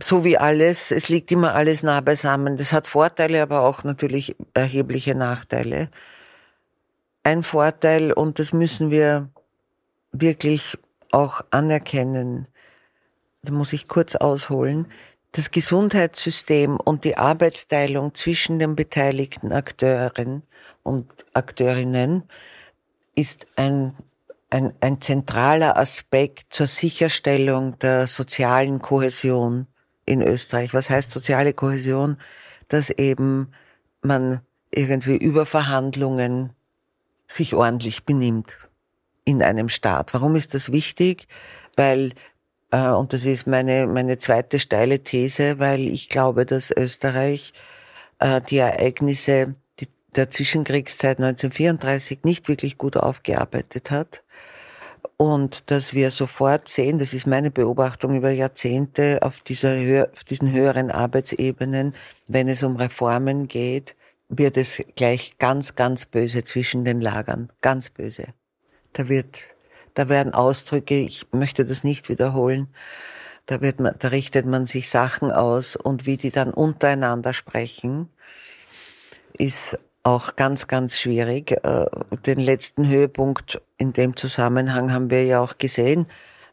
so wie alles, es liegt immer alles nah beisammen. Das hat Vorteile, aber auch natürlich erhebliche Nachteile. Ein Vorteil, und das müssen wir wirklich auch anerkennen, da muss ich kurz ausholen, das Gesundheitssystem und die Arbeitsteilung zwischen den beteiligten Akteuren und Akteurinnen ist ein, ein, ein zentraler Aspekt zur Sicherstellung der sozialen Kohäsion in Österreich. Was heißt soziale Kohäsion? Dass eben man irgendwie über Verhandlungen sich ordentlich benimmt in einem Staat. Warum ist das wichtig? Weil und das ist meine, meine zweite steile These, weil ich glaube, dass Österreich äh, die Ereignisse der Zwischenkriegszeit 1934 nicht wirklich gut aufgearbeitet hat. Und dass wir sofort sehen, das ist meine Beobachtung über Jahrzehnte auf, dieser, auf diesen höheren Arbeitsebenen, wenn es um Reformen geht, wird es gleich ganz, ganz böse zwischen den Lagern. Ganz böse. Da wird da werden Ausdrücke, ich möchte das nicht wiederholen, da, wird man, da richtet man sich Sachen aus und wie die dann untereinander sprechen, ist auch ganz, ganz schwierig. Äh, den letzten Höhepunkt in dem Zusammenhang haben wir ja auch gesehen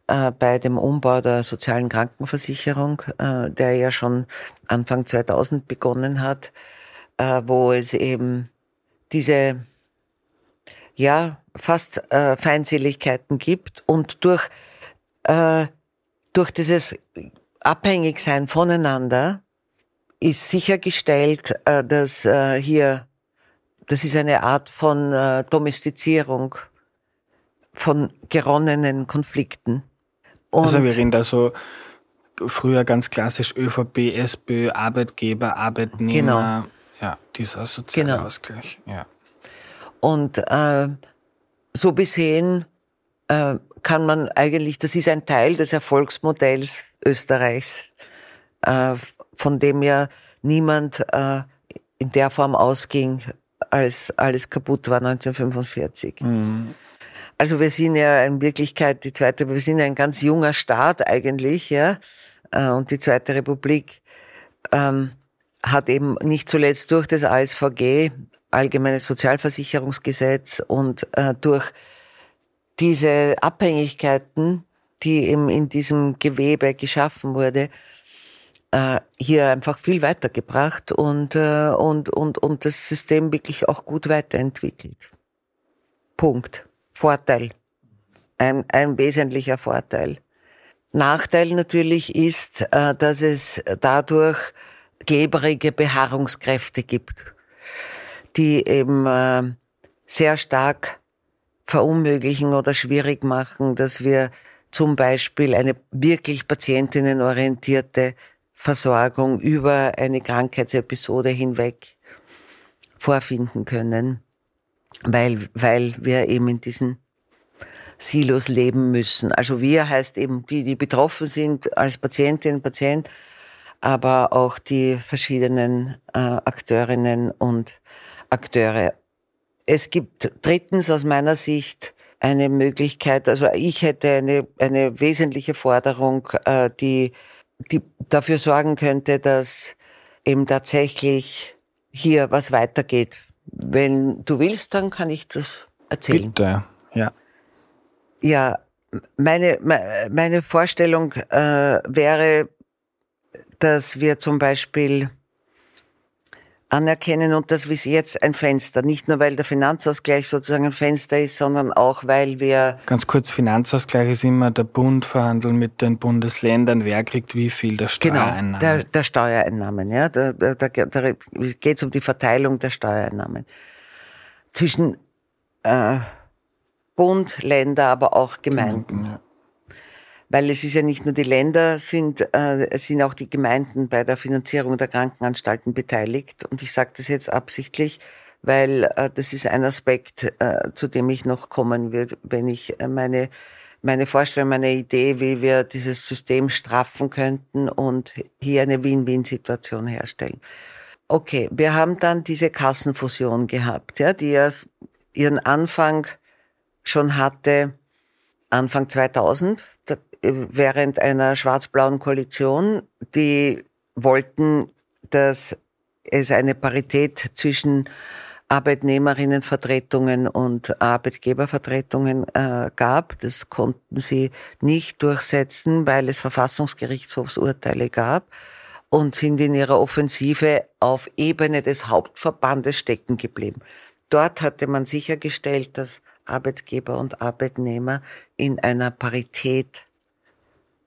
äh, bei dem Umbau der sozialen Krankenversicherung, äh, der ja schon Anfang 2000 begonnen hat, wo es eben diese ja, fast äh, Feindseligkeiten gibt und durch, äh, durch dieses Abhängigsein voneinander ist sichergestellt, äh, dass äh, hier, das ist eine Art von äh, Domestizierung von geronnenen Konflikten. Und also wir reden da so früher ganz klassisch ÖVP, SPÖ, Arbeitgeber, Arbeitnehmer. Genau. Ja, dieser soziale genau. Ausgleich. Ja. Und äh, so besehen äh, kann man eigentlich, das ist ein Teil des Erfolgsmodells Österreichs, äh, von dem ja niemand äh, in der Form ausging, als alles kaputt war 1945. Mhm. Also wir sind ja in Wirklichkeit die zweite, wir sind ja ein ganz junger Staat eigentlich, ja, äh, und die zweite Republik ähm, hat eben nicht zuletzt durch das ASVG allgemeines Sozialversicherungsgesetz und äh, durch diese Abhängigkeiten, die eben in diesem Gewebe geschaffen wurde, äh, hier einfach viel weitergebracht und, äh, und, und, und das System wirklich auch gut weiterentwickelt. Punkt. Vorteil. Ein, ein wesentlicher Vorteil. Nachteil natürlich ist, äh, dass es dadurch klebrige Beharrungskräfte gibt die eben äh, sehr stark verunmöglichen oder schwierig machen, dass wir zum Beispiel eine wirklich patientinnenorientierte Versorgung über eine Krankheitsepisode hinweg vorfinden können, weil, weil wir eben in diesen Silos leben müssen. Also wir heißt eben die, die betroffen sind als Patientin, Patient, aber auch die verschiedenen äh, Akteurinnen und Akteure. Es gibt drittens aus meiner Sicht eine Möglichkeit, also ich hätte eine, eine wesentliche Forderung, äh, die, die dafür sorgen könnte, dass eben tatsächlich hier was weitergeht. Wenn du willst, dann kann ich das erzählen. Bitte, ja. Ja, meine, meine Vorstellung äh, wäre, dass wir zum Beispiel anerkennen und das ist jetzt ein Fenster. Nicht nur, weil der Finanzausgleich sozusagen ein Fenster ist, sondern auch, weil wir... Ganz kurz, Finanzausgleich ist immer der Bund verhandeln mit den Bundesländern. Wer kriegt wie viel der Steuereinnahmen? Genau, der, der Steuereinnahmen. Ja, da, da, da, da geht es um die Verteilung der Steuereinnahmen. Zwischen äh, Bund, Länder, aber auch Gemeinden. Ja weil es ist ja nicht nur die Länder, sind, äh, es sind auch die Gemeinden bei der Finanzierung der Krankenanstalten beteiligt. Und ich sage das jetzt absichtlich, weil äh, das ist ein Aspekt, äh, zu dem ich noch kommen wird, wenn ich äh, meine meine Vorstellung, meine Idee, wie wir dieses System straffen könnten und hier eine Win-Win-Situation herstellen. Okay, wir haben dann diese Kassenfusion gehabt, ja, die ja ihren Anfang schon hatte Anfang 2000 während einer schwarz-blauen Koalition, die wollten, dass es eine Parität zwischen Arbeitnehmerinnenvertretungen und Arbeitgebervertretungen äh, gab. Das konnten sie nicht durchsetzen, weil es Verfassungsgerichtshofsurteile gab und sind in ihrer Offensive auf Ebene des Hauptverbandes stecken geblieben. Dort hatte man sichergestellt, dass Arbeitgeber und Arbeitnehmer in einer Parität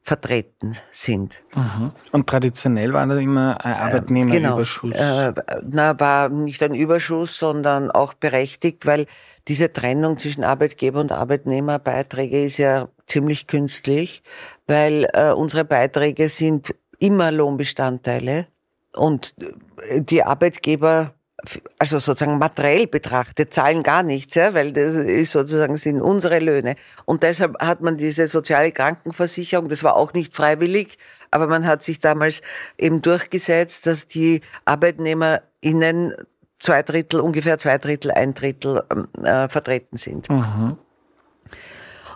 vertreten sind. Mhm. Und traditionell war das immer ein äh, Arbeitnehmerüberschuss? Genau. Äh, na, war nicht ein Überschuss, sondern auch berechtigt, weil diese Trennung zwischen Arbeitgeber und Arbeitnehmerbeiträge ist ja ziemlich künstlich, weil äh, unsere Beiträge sind immer Lohnbestandteile und die Arbeitgeber also sozusagen materiell betrachtet, zahlen gar nichts, ja, weil das ist sozusagen sind unsere Löhne. Und deshalb hat man diese soziale Krankenversicherung, das war auch nicht freiwillig, aber man hat sich damals eben durchgesetzt, dass die ArbeitnehmerInnen zwei Drittel, ungefähr zwei Drittel, ein Drittel ähm, äh, vertreten sind. Mhm.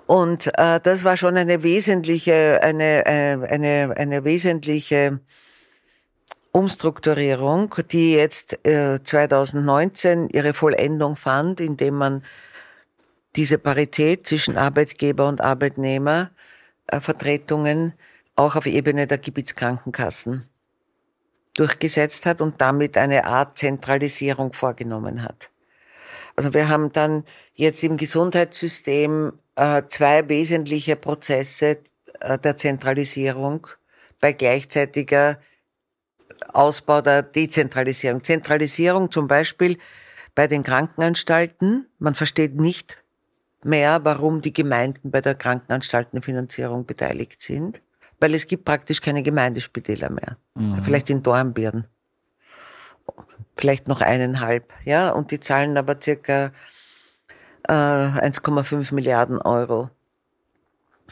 Und äh, das war schon eine wesentliche, eine, äh, eine, eine wesentliche Umstrukturierung, die jetzt äh, 2019 ihre Vollendung fand, indem man diese Parität zwischen Arbeitgeber und Arbeitnehmer äh, auch auf Ebene der Gebietskrankenkassen durchgesetzt hat und damit eine Art Zentralisierung vorgenommen hat. Also wir haben dann jetzt im Gesundheitssystem äh, zwei wesentliche Prozesse äh, der Zentralisierung bei gleichzeitiger Ausbau der Dezentralisierung. Zentralisierung zum Beispiel bei den Krankenanstalten. Man versteht nicht mehr, warum die Gemeinden bei der Krankenanstaltenfinanzierung beteiligt sind, weil es gibt praktisch keine Gemeindespitäler mehr. Mhm. Vielleicht in Dornbirn. Vielleicht noch eineinhalb, ja, und die zahlen aber circa äh, 1,5 Milliarden Euro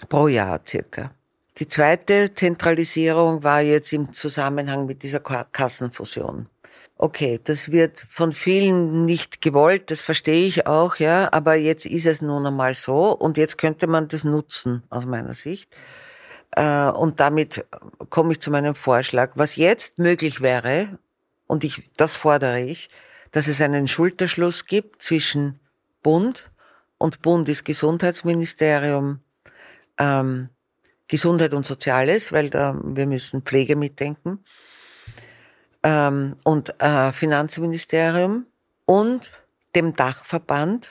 pro Jahr circa. Die zweite Zentralisierung war jetzt im Zusammenhang mit dieser Kassenfusion. Okay, das wird von vielen nicht gewollt, das verstehe ich auch, ja, aber jetzt ist es nun einmal so und jetzt könnte man das nutzen, aus meiner Sicht. Äh, und damit komme ich zu meinem Vorschlag. Was jetzt möglich wäre, und ich, das fordere ich, dass es einen Schulterschluss gibt zwischen Bund und Bundesgesundheitsministerium, ähm, Gesundheit und Soziales, weil da, wir müssen Pflege mitdenken, ähm, und äh, Finanzministerium und dem Dachverband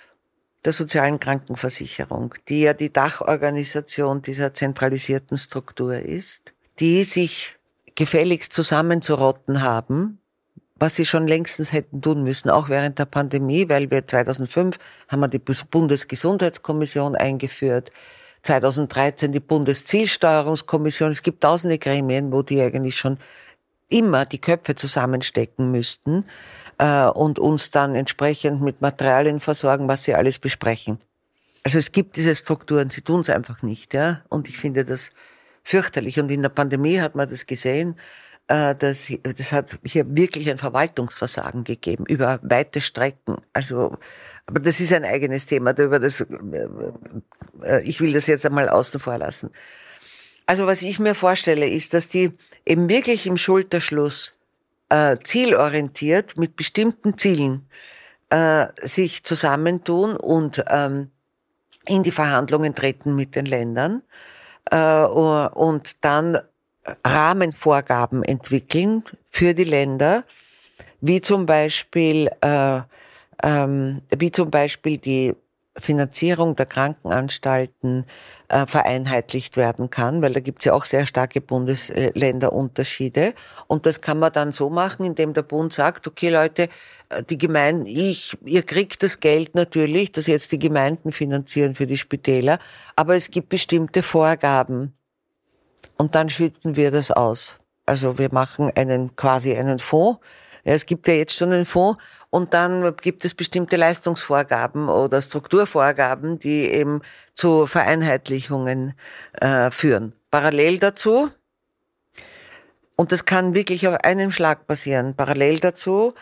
der sozialen Krankenversicherung, die ja die Dachorganisation dieser zentralisierten Struktur ist, die sich gefälligst zusammenzurotten haben, was sie schon längstens hätten tun müssen, auch während der Pandemie, weil wir 2005 haben wir die Bundesgesundheitskommission eingeführt. 2013 die Bundeszielsteuerungskommission. Es gibt tausende Gremien, wo die eigentlich schon immer die Köpfe zusammenstecken müssten äh, und uns dann entsprechend mit Materialien versorgen, was sie alles besprechen. Also es gibt diese Strukturen, sie tun es einfach nicht, ja. Und ich finde das fürchterlich. Und in der Pandemie hat man das gesehen. Äh, das, das hat hier wirklich ein Verwaltungsversagen gegeben über weite Strecken. Also aber das ist ein eigenes Thema. Über das, äh, äh, ich will das jetzt einmal außen vor lassen. Also was ich mir vorstelle, ist, dass die eben wirklich im Schulterschluss äh, zielorientiert mit bestimmten Zielen äh, sich zusammentun und ähm, in die Verhandlungen treten mit den Ländern äh, und dann Rahmenvorgaben entwickeln für die Länder, wie zum Beispiel, äh, ähm, wie zum Beispiel die Finanzierung der Krankenanstalten äh, vereinheitlicht werden kann, weil da gibt es ja auch sehr starke Bundesländerunterschiede. Und das kann man dann so machen, indem der Bund sagt, okay Leute, äh, die Gemeinden, ich, ihr kriegt das Geld natürlich, das jetzt die Gemeinden finanzieren für die Spitäler, aber es gibt bestimmte Vorgaben. Und dann schütten wir das aus. Also wir machen einen quasi einen Fonds. Ja, es gibt ja jetzt schon einen Fonds und dann gibt es bestimmte Leistungsvorgaben oder Strukturvorgaben, die eben zu Vereinheitlichungen äh, führen. Parallel dazu, und das kann wirklich auf einem Schlag passieren, parallel dazu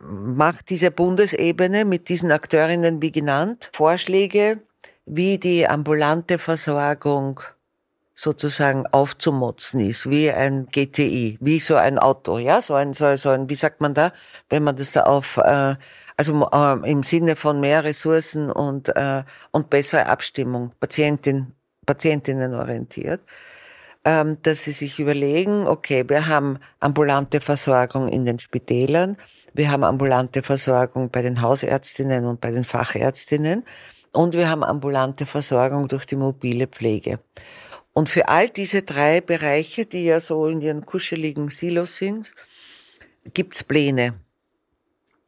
macht diese Bundesebene mit diesen Akteurinnen wie genannt Vorschläge, wie die ambulante Versorgung sozusagen aufzumotzen ist, wie ein GTI, wie so ein Auto, ja, so ein, so, so ein, wie sagt man da, wenn man das da auf, äh, also äh, im Sinne von mehr Ressourcen und, äh, und bessere Abstimmung, Patientin, Patientinnen orientiert, ähm, dass sie sich überlegen, okay, wir haben ambulante Versorgung in den Spitälern, wir haben ambulante Versorgung bei den Hausärztinnen und bei den Fachärztinnen und wir haben ambulante Versorgung durch die mobile Pflege. Und für all diese drei Bereiche, die ja so in ihren kuscheligen Silos sind, gibt's Pläne.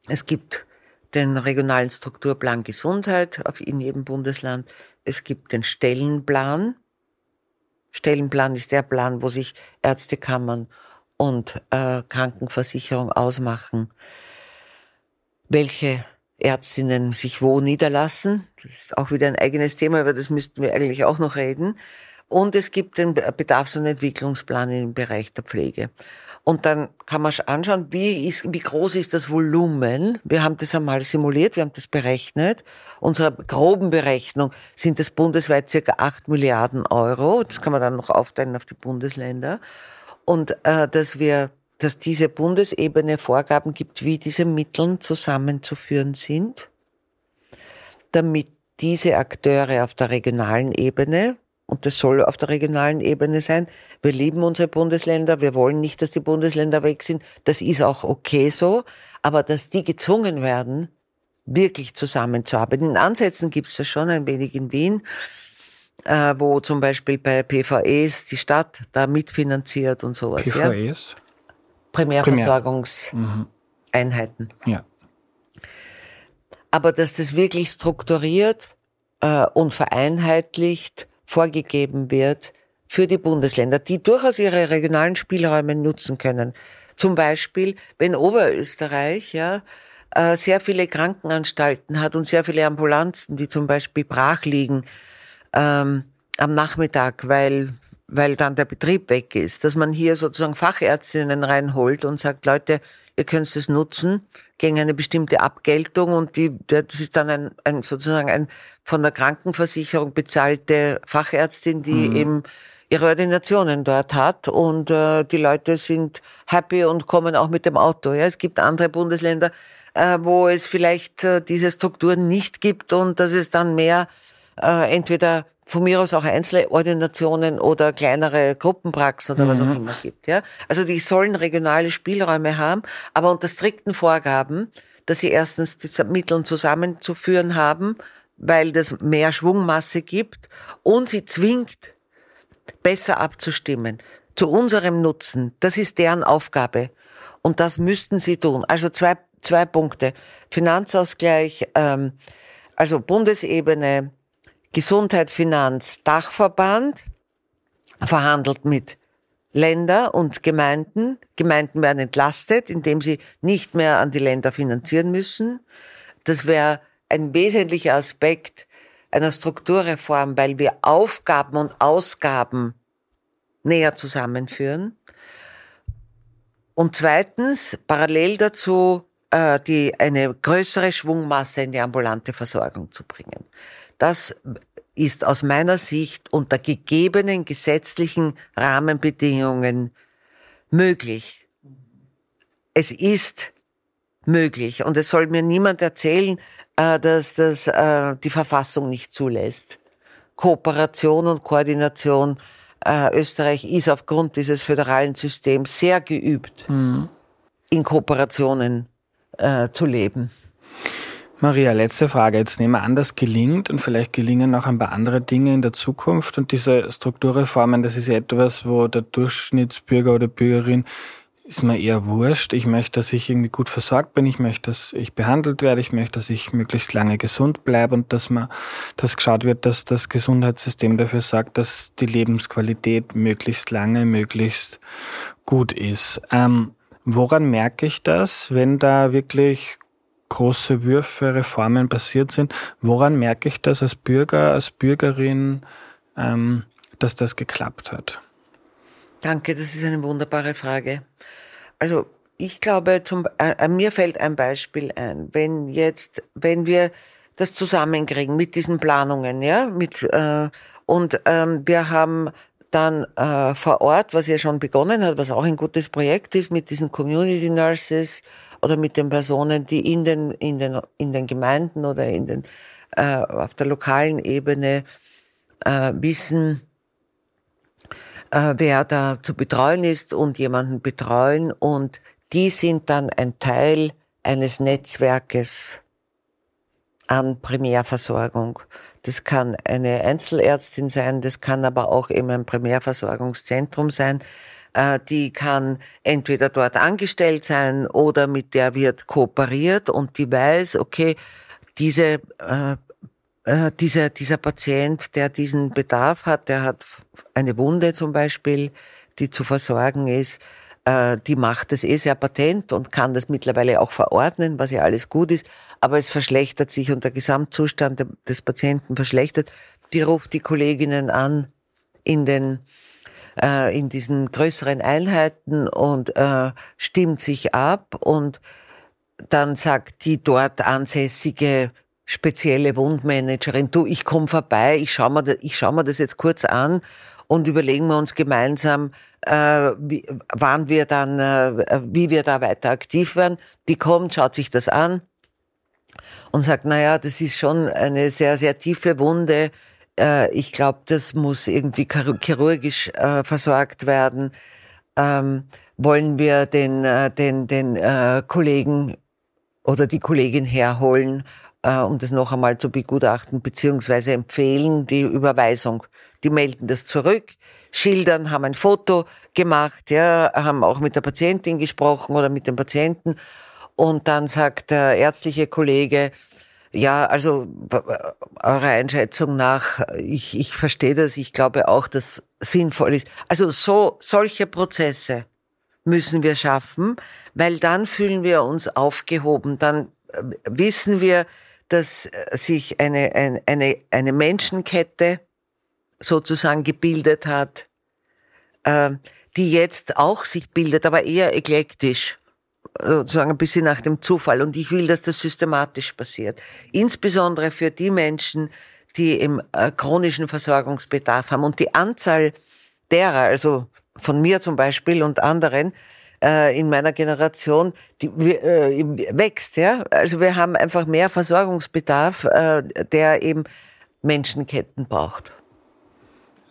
Es gibt den regionalen Strukturplan Gesundheit in jedem Bundesland. Es gibt den Stellenplan. Stellenplan ist der Plan, wo sich Ärztekammern und äh, Krankenversicherung ausmachen, welche Ärztinnen sich wo niederlassen. Das ist auch wieder ein eigenes Thema, über das müssten wir eigentlich auch noch reden. Und es gibt den Bedarfs- und Entwicklungsplan im Bereich der Pflege. Und dann kann man anschauen, wie, ist, wie groß ist das Volumen. Wir haben das einmal simuliert, wir haben das berechnet. Unserer groben Berechnung sind es bundesweit circa 8 Milliarden Euro. Das kann man dann noch aufteilen auf die Bundesländer. Und äh, dass wir dass diese Bundesebene Vorgaben gibt, wie diese Mittel zusammenzuführen sind, damit diese Akteure auf der regionalen Ebene und das soll auf der regionalen Ebene sein. Wir lieben unsere Bundesländer, wir wollen nicht, dass die Bundesländer weg sind. Das ist auch okay so, aber dass die gezwungen werden, wirklich zusammenzuarbeiten. In Ansätzen gibt es das schon ein wenig in Wien, äh, wo zum Beispiel bei PVEs die Stadt da mitfinanziert und sowas. PVEs? Ja? Primärversorgungseinheiten. Ja. Aber dass das wirklich strukturiert äh, und vereinheitlicht vorgegeben wird für die Bundesländer, die durchaus ihre regionalen Spielräume nutzen können. Zum Beispiel, wenn Oberösterreich ja äh, sehr viele Krankenanstalten hat und sehr viele Ambulanzen, die zum Beispiel brach liegen ähm, am Nachmittag, weil weil dann der Betrieb weg ist, dass man hier sozusagen Fachärztinnen reinholt und sagt, Leute, ihr könnt es nutzen gegen eine bestimmte Abgeltung und die, das ist dann ein, ein sozusagen ein von der Krankenversicherung bezahlte Fachärztin, die mhm. eben ihre Ordinationen dort hat und äh, die Leute sind happy und kommen auch mit dem Auto. Ja, es gibt andere Bundesländer, äh, wo es vielleicht äh, diese Strukturen nicht gibt und dass es dann mehr äh, entweder von mir aus auch Einzelordinationen oder kleinere Gruppenpraxen oder mhm. was auch mhm. immer gibt. Ja? Also die sollen regionale Spielräume haben, aber unter strikten Vorgaben, dass sie erstens die Mittel zusammenzuführen haben, weil das mehr Schwungmasse gibt und sie zwingt, besser abzustimmen zu unserem Nutzen. Das ist deren Aufgabe und das müssten sie tun. Also zwei, zwei Punkte. Finanzausgleich, ähm, also Bundesebene, Gesundheit, Finanz, Dachverband verhandelt mit Länder und Gemeinden. Gemeinden werden entlastet, indem sie nicht mehr an die Länder finanzieren müssen. Das wäre ein wesentlicher Aspekt einer Strukturreform, weil wir Aufgaben und Ausgaben näher zusammenführen. Und zweitens, parallel dazu, äh, die, eine größere Schwungmasse in die ambulante Versorgung zu bringen. Das ist aus meiner Sicht unter gegebenen gesetzlichen Rahmenbedingungen möglich. Es ist möglich und es soll mir niemand erzählen, äh, dass das äh, die Verfassung nicht zulässt. Kooperation und Koordination. Äh, Österreich ist aufgrund dieses föderalen Systems sehr geübt. Mhm. in Kooperationen zu leben. Maria, letzte Frage. Jetzt nehmen wir an, das gelingt und vielleicht gelingen auch ein paar andere Dinge in der Zukunft. Und diese Strukturreformen, das ist etwas, wo der Durchschnittsbürger oder Bürgerin ist mir eher wurscht. Ich möchte, dass ich irgendwie gut versorgt bin. Ich möchte, dass ich behandelt werde. Ich möchte, dass ich möglichst lange gesund bleibe und dass man, dass geschaut wird, dass das Gesundheitssystem dafür sorgt, dass die Lebensqualität möglichst lange, möglichst gut ist. Ähm, woran merke ich das, wenn da wirklich große Würfe, Reformen passiert sind. Woran merke ich das als Bürger, als Bürgerin, ähm, dass das geklappt hat? Danke, das ist eine wunderbare Frage. Also ich glaube, zum, äh, mir fällt ein Beispiel ein. Wenn jetzt, wenn wir das zusammenkriegen mit diesen Planungen, ja, mit äh, und ähm, wir haben dann äh, vor Ort, was ja schon begonnen hat, was auch ein gutes Projekt ist, mit diesen Community Nurses oder mit den Personen, die in den, in den, in den Gemeinden oder in den, äh, auf der lokalen Ebene äh, wissen, äh, wer da zu betreuen ist und jemanden betreuen und die sind dann ein Teil eines Netzwerkes an Primärversorgung. Das kann eine Einzelärztin sein, das kann aber auch eben ein Primärversorgungszentrum sein. Äh, die kann entweder dort angestellt sein oder mit der wird kooperiert und die weiß, okay, diese, äh, äh, dieser, dieser Patient, der diesen Bedarf hat, der hat eine Wunde zum Beispiel, die zu versorgen ist, äh, die macht das eh sehr patent und kann das mittlerweile auch verordnen, was ja alles gut ist, aber es verschlechtert sich und der Gesamtzustand des Patienten verschlechtert. Die ruft die Kolleginnen an in den äh, in diesen größeren Einheiten und äh, stimmt sich ab und dann sagt die dort ansässige spezielle Wundmanagerin, du, ich komme vorbei, ich schau mir, ich schau mir das jetzt kurz an und überlegen wir uns gemeinsam, äh, wie, wann wir dann, äh, wie wir da weiter aktiv werden. Die kommt, schaut sich das an und sagt, na ja, das ist schon eine sehr, sehr tiefe Wunde äh, ich glaube, das muss irgendwie chirurgisch äh, versorgt werden. Ähm, wollen wir den, äh, den, den äh, Kollegen oder die Kollegin herholen, äh, um das noch einmal zu begutachten, beziehungsweise empfehlen die Überweisung. Die melden das zurück, schildern, haben ein Foto gemacht, ja, haben auch mit der Patientin gesprochen oder mit dem Patienten und dann sagt der ärztliche Kollege, ja, also eurer Einschätzung nach, ich, ich verstehe das, ich glaube auch, dass sinnvoll ist. Also so solche Prozesse müssen wir schaffen, weil dann fühlen wir uns aufgehoben, dann äh, wissen wir, dass sich eine, eine, eine, eine Menschenkette sozusagen gebildet hat, äh, die jetzt auch sich bildet, aber eher eklektisch sozusagen ein bisschen nach dem Zufall. Und ich will, dass das systematisch passiert. Insbesondere für die Menschen, die im äh, chronischen Versorgungsbedarf haben. Und die Anzahl derer, also von mir zum Beispiel und anderen, äh, in meiner Generation, die äh, wächst, ja. Also wir haben einfach mehr Versorgungsbedarf, der eben Menschenketten braucht.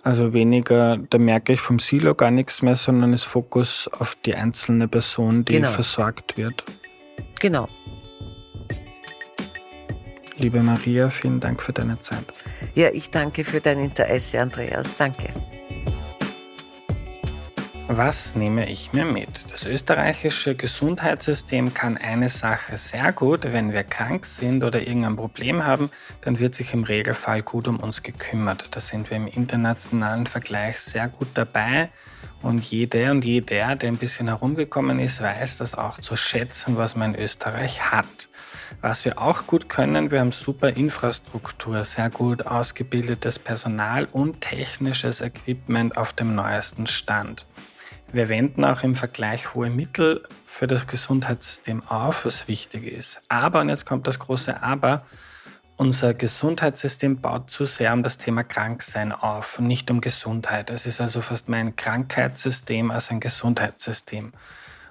Also weniger, da merke ich vom Silo gar nichts mehr, sondern ist Fokus auf die einzelne Person, die genau. versorgt wird. Genau. Liebe Maria, vielen Dank für deine Zeit. Ja, ich danke für dein Interesse, Andreas. Danke. Was nehme ich mir mit? Das österreichische Gesundheitssystem kann eine Sache sehr gut. Wenn wir krank sind oder irgendein Problem haben, dann wird sich im Regelfall gut um uns gekümmert. Da sind wir im internationalen Vergleich sehr gut dabei. Und jeder und jeder, der ein bisschen herumgekommen ist, weiß das auch zu schätzen, was man in Österreich hat. Was wir auch gut können, wir haben super Infrastruktur, sehr gut ausgebildetes Personal und technisches Equipment auf dem neuesten Stand. Wir wenden auch im Vergleich hohe Mittel für das Gesundheitssystem auf, was wichtig ist. Aber, und jetzt kommt das große Aber, unser Gesundheitssystem baut zu sehr um das Thema Kranksein auf und nicht um Gesundheit. Es ist also fast mehr ein Krankheitssystem als ein Gesundheitssystem.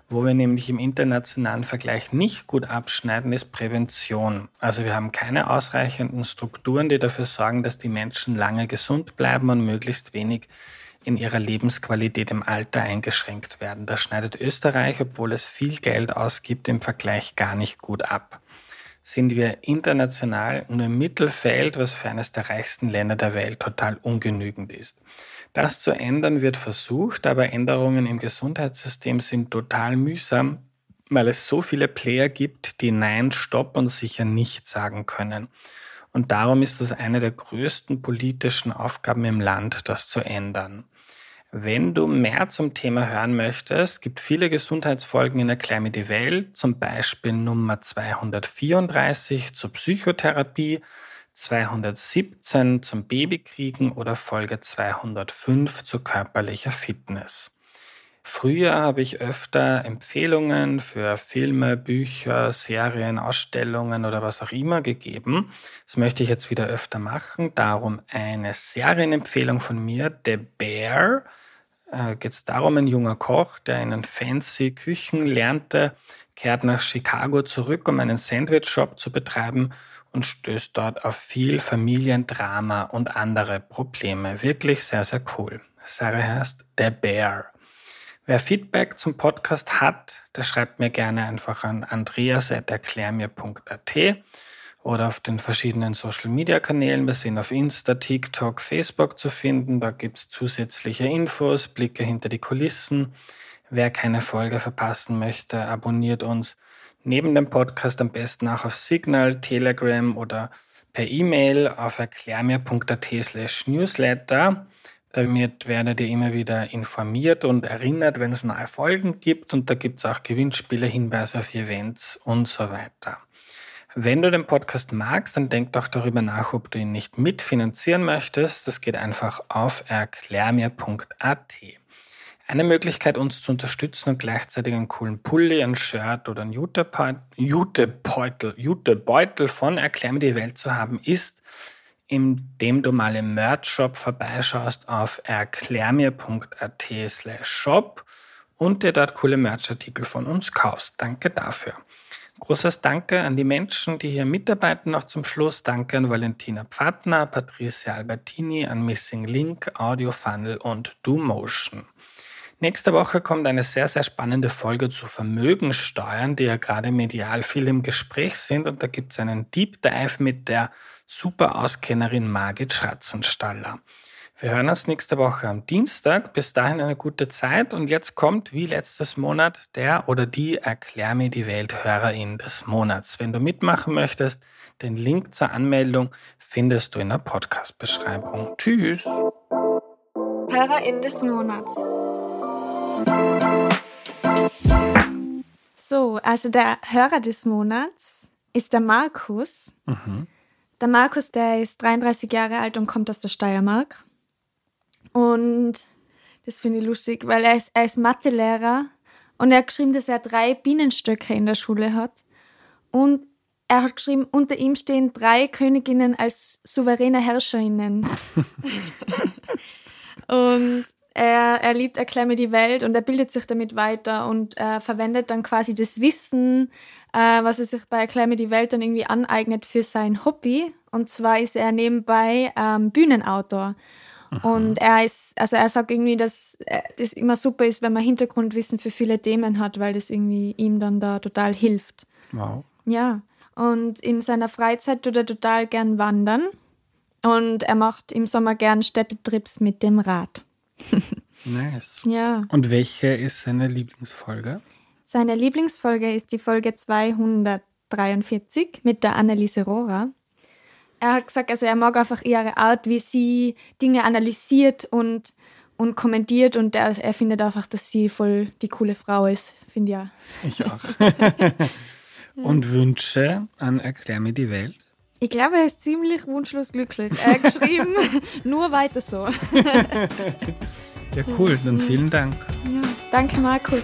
Wo wir nämlich im internationalen Vergleich nicht gut abschneiden, ist Prävention. Also wir haben keine ausreichenden Strukturen, die dafür sorgen, dass die Menschen lange gesund bleiben und möglichst wenig in ihrer Lebensqualität im Alter eingeschränkt werden. Das schneidet Österreich, obwohl es viel Geld ausgibt, im Vergleich gar nicht gut ab. Sind wir international nur im Mittelfeld, was für eines der reichsten Länder der Welt total ungenügend ist. Das zu ändern wird versucht, aber Änderungen im Gesundheitssystem sind total mühsam, weil es so viele Player gibt, die Nein, Stopp und sicher nicht sagen können. Und darum ist das eine der größten politischen Aufgaben im Land, das zu ändern. Wenn du mehr zum Thema hören möchtest, gibt viele Gesundheitsfolgen in Erklär mir Welt, zum Beispiel Nummer 234 zur Psychotherapie, 217 zum Babykriegen oder Folge 205 zu körperlicher Fitness. Früher habe ich öfter Empfehlungen für Filme, Bücher, Serien, Ausstellungen oder was auch immer gegeben. Das möchte ich jetzt wieder öfter machen. Darum eine Serienempfehlung von mir, The Bear. Äh, Geht es darum, ein junger Koch, der in einen fancy Küchen lernte, kehrt nach Chicago zurück, um einen Sandwich-Shop zu betreiben und stößt dort auf viel Familiendrama und andere Probleme. Wirklich sehr, sehr cool. Serie heißt The Bear. Wer Feedback zum Podcast hat, der schreibt mir gerne einfach an andreas.erklärmir.at oder auf den verschiedenen Social Media Kanälen. Wir sind auf Insta, TikTok, Facebook zu finden. Da gibt es zusätzliche Infos, Blicke hinter die Kulissen. Wer keine Folge verpassen möchte, abonniert uns neben dem Podcast am besten auch auf Signal, Telegram oder per E-Mail auf erklärmir.at slash newsletter. Damit werdet ihr immer wieder informiert und erinnert, wenn es neue Folgen gibt und da gibt es auch Gewinnspiele, Hinweise auf Events und so weiter. Wenn du den Podcast magst, dann denk doch darüber nach, ob du ihn nicht mitfinanzieren möchtest. Das geht einfach auf erklärmir.at. Eine Möglichkeit, uns zu unterstützen und gleichzeitig einen coolen Pulli, ein Shirt oder ein Jutebeutel, Jutebeutel von Erklär mir die Welt zu haben, ist, indem du mal im Merch-Shop vorbeischaust auf erklärmir.at slash shop und dir dort coole Merchartikel von uns kaufst. Danke dafür. Großes Danke an die Menschen, die hier mitarbeiten, noch zum Schluss. Danke an Valentina Pfadner, Patricia Albertini, an Missing Link, Audio Funnel und DoMotion. Nächste Woche kommt eine sehr, sehr spannende Folge zu Vermögensteuern, die ja gerade medial viel im Gespräch sind. Und da gibt es einen Deep Dive mit der super Auskennerin Margit Schratzenstaller. Wir hören uns nächste Woche am Dienstag. Bis dahin eine gute Zeit. Und jetzt kommt, wie letztes Monat, der oder die Erklär mir die Welt Hörerin des Monats. Wenn du mitmachen möchtest, den Link zur Anmeldung findest du in der Podcast-Beschreibung. Tschüss. Hörerin des Monats. So, also der Hörer des Monats ist der Markus. Mhm. Der Markus, der ist 33 Jahre alt und kommt aus der Steiermark. Und das finde ich lustig, weil er ist, er ist Mathelehrer und er hat geschrieben, dass er drei Bienenstöcke in der Schule hat. Und er hat geschrieben, unter ihm stehen drei Königinnen als souveräne Herrscherinnen. und er, er liebt Erklär die Welt und er bildet sich damit weiter und er verwendet dann quasi das Wissen, äh, was er sich bei Erklär die Welt dann irgendwie aneignet für sein Hobby. Und zwar ist er nebenbei ähm, Bühnenautor. Mhm. Und er ist, also er sagt irgendwie, dass äh, das immer super ist, wenn man Hintergrundwissen für viele Themen hat, weil das irgendwie ihm dann da total hilft. Wow. Ja. Und in seiner Freizeit tut er total gern wandern. Und er macht im Sommer gern Städtetrips mit dem Rad. nice. Ja. Und welche ist seine Lieblingsfolge? Seine Lieblingsfolge ist die Folge 243 mit der Anneliese Rohrer. Er hat gesagt, also er mag einfach ihre Art, wie sie Dinge analysiert und, und kommentiert und er, er findet einfach, dass sie voll die coole Frau ist, finde ja. Ich auch. und Wünsche an Erklär mir die Welt? Ich glaube, er ist ziemlich wunschlos glücklich. Er hat geschrieben, nur weiter so. ja, cool. Dann vielen Dank. Ja, danke, Markus.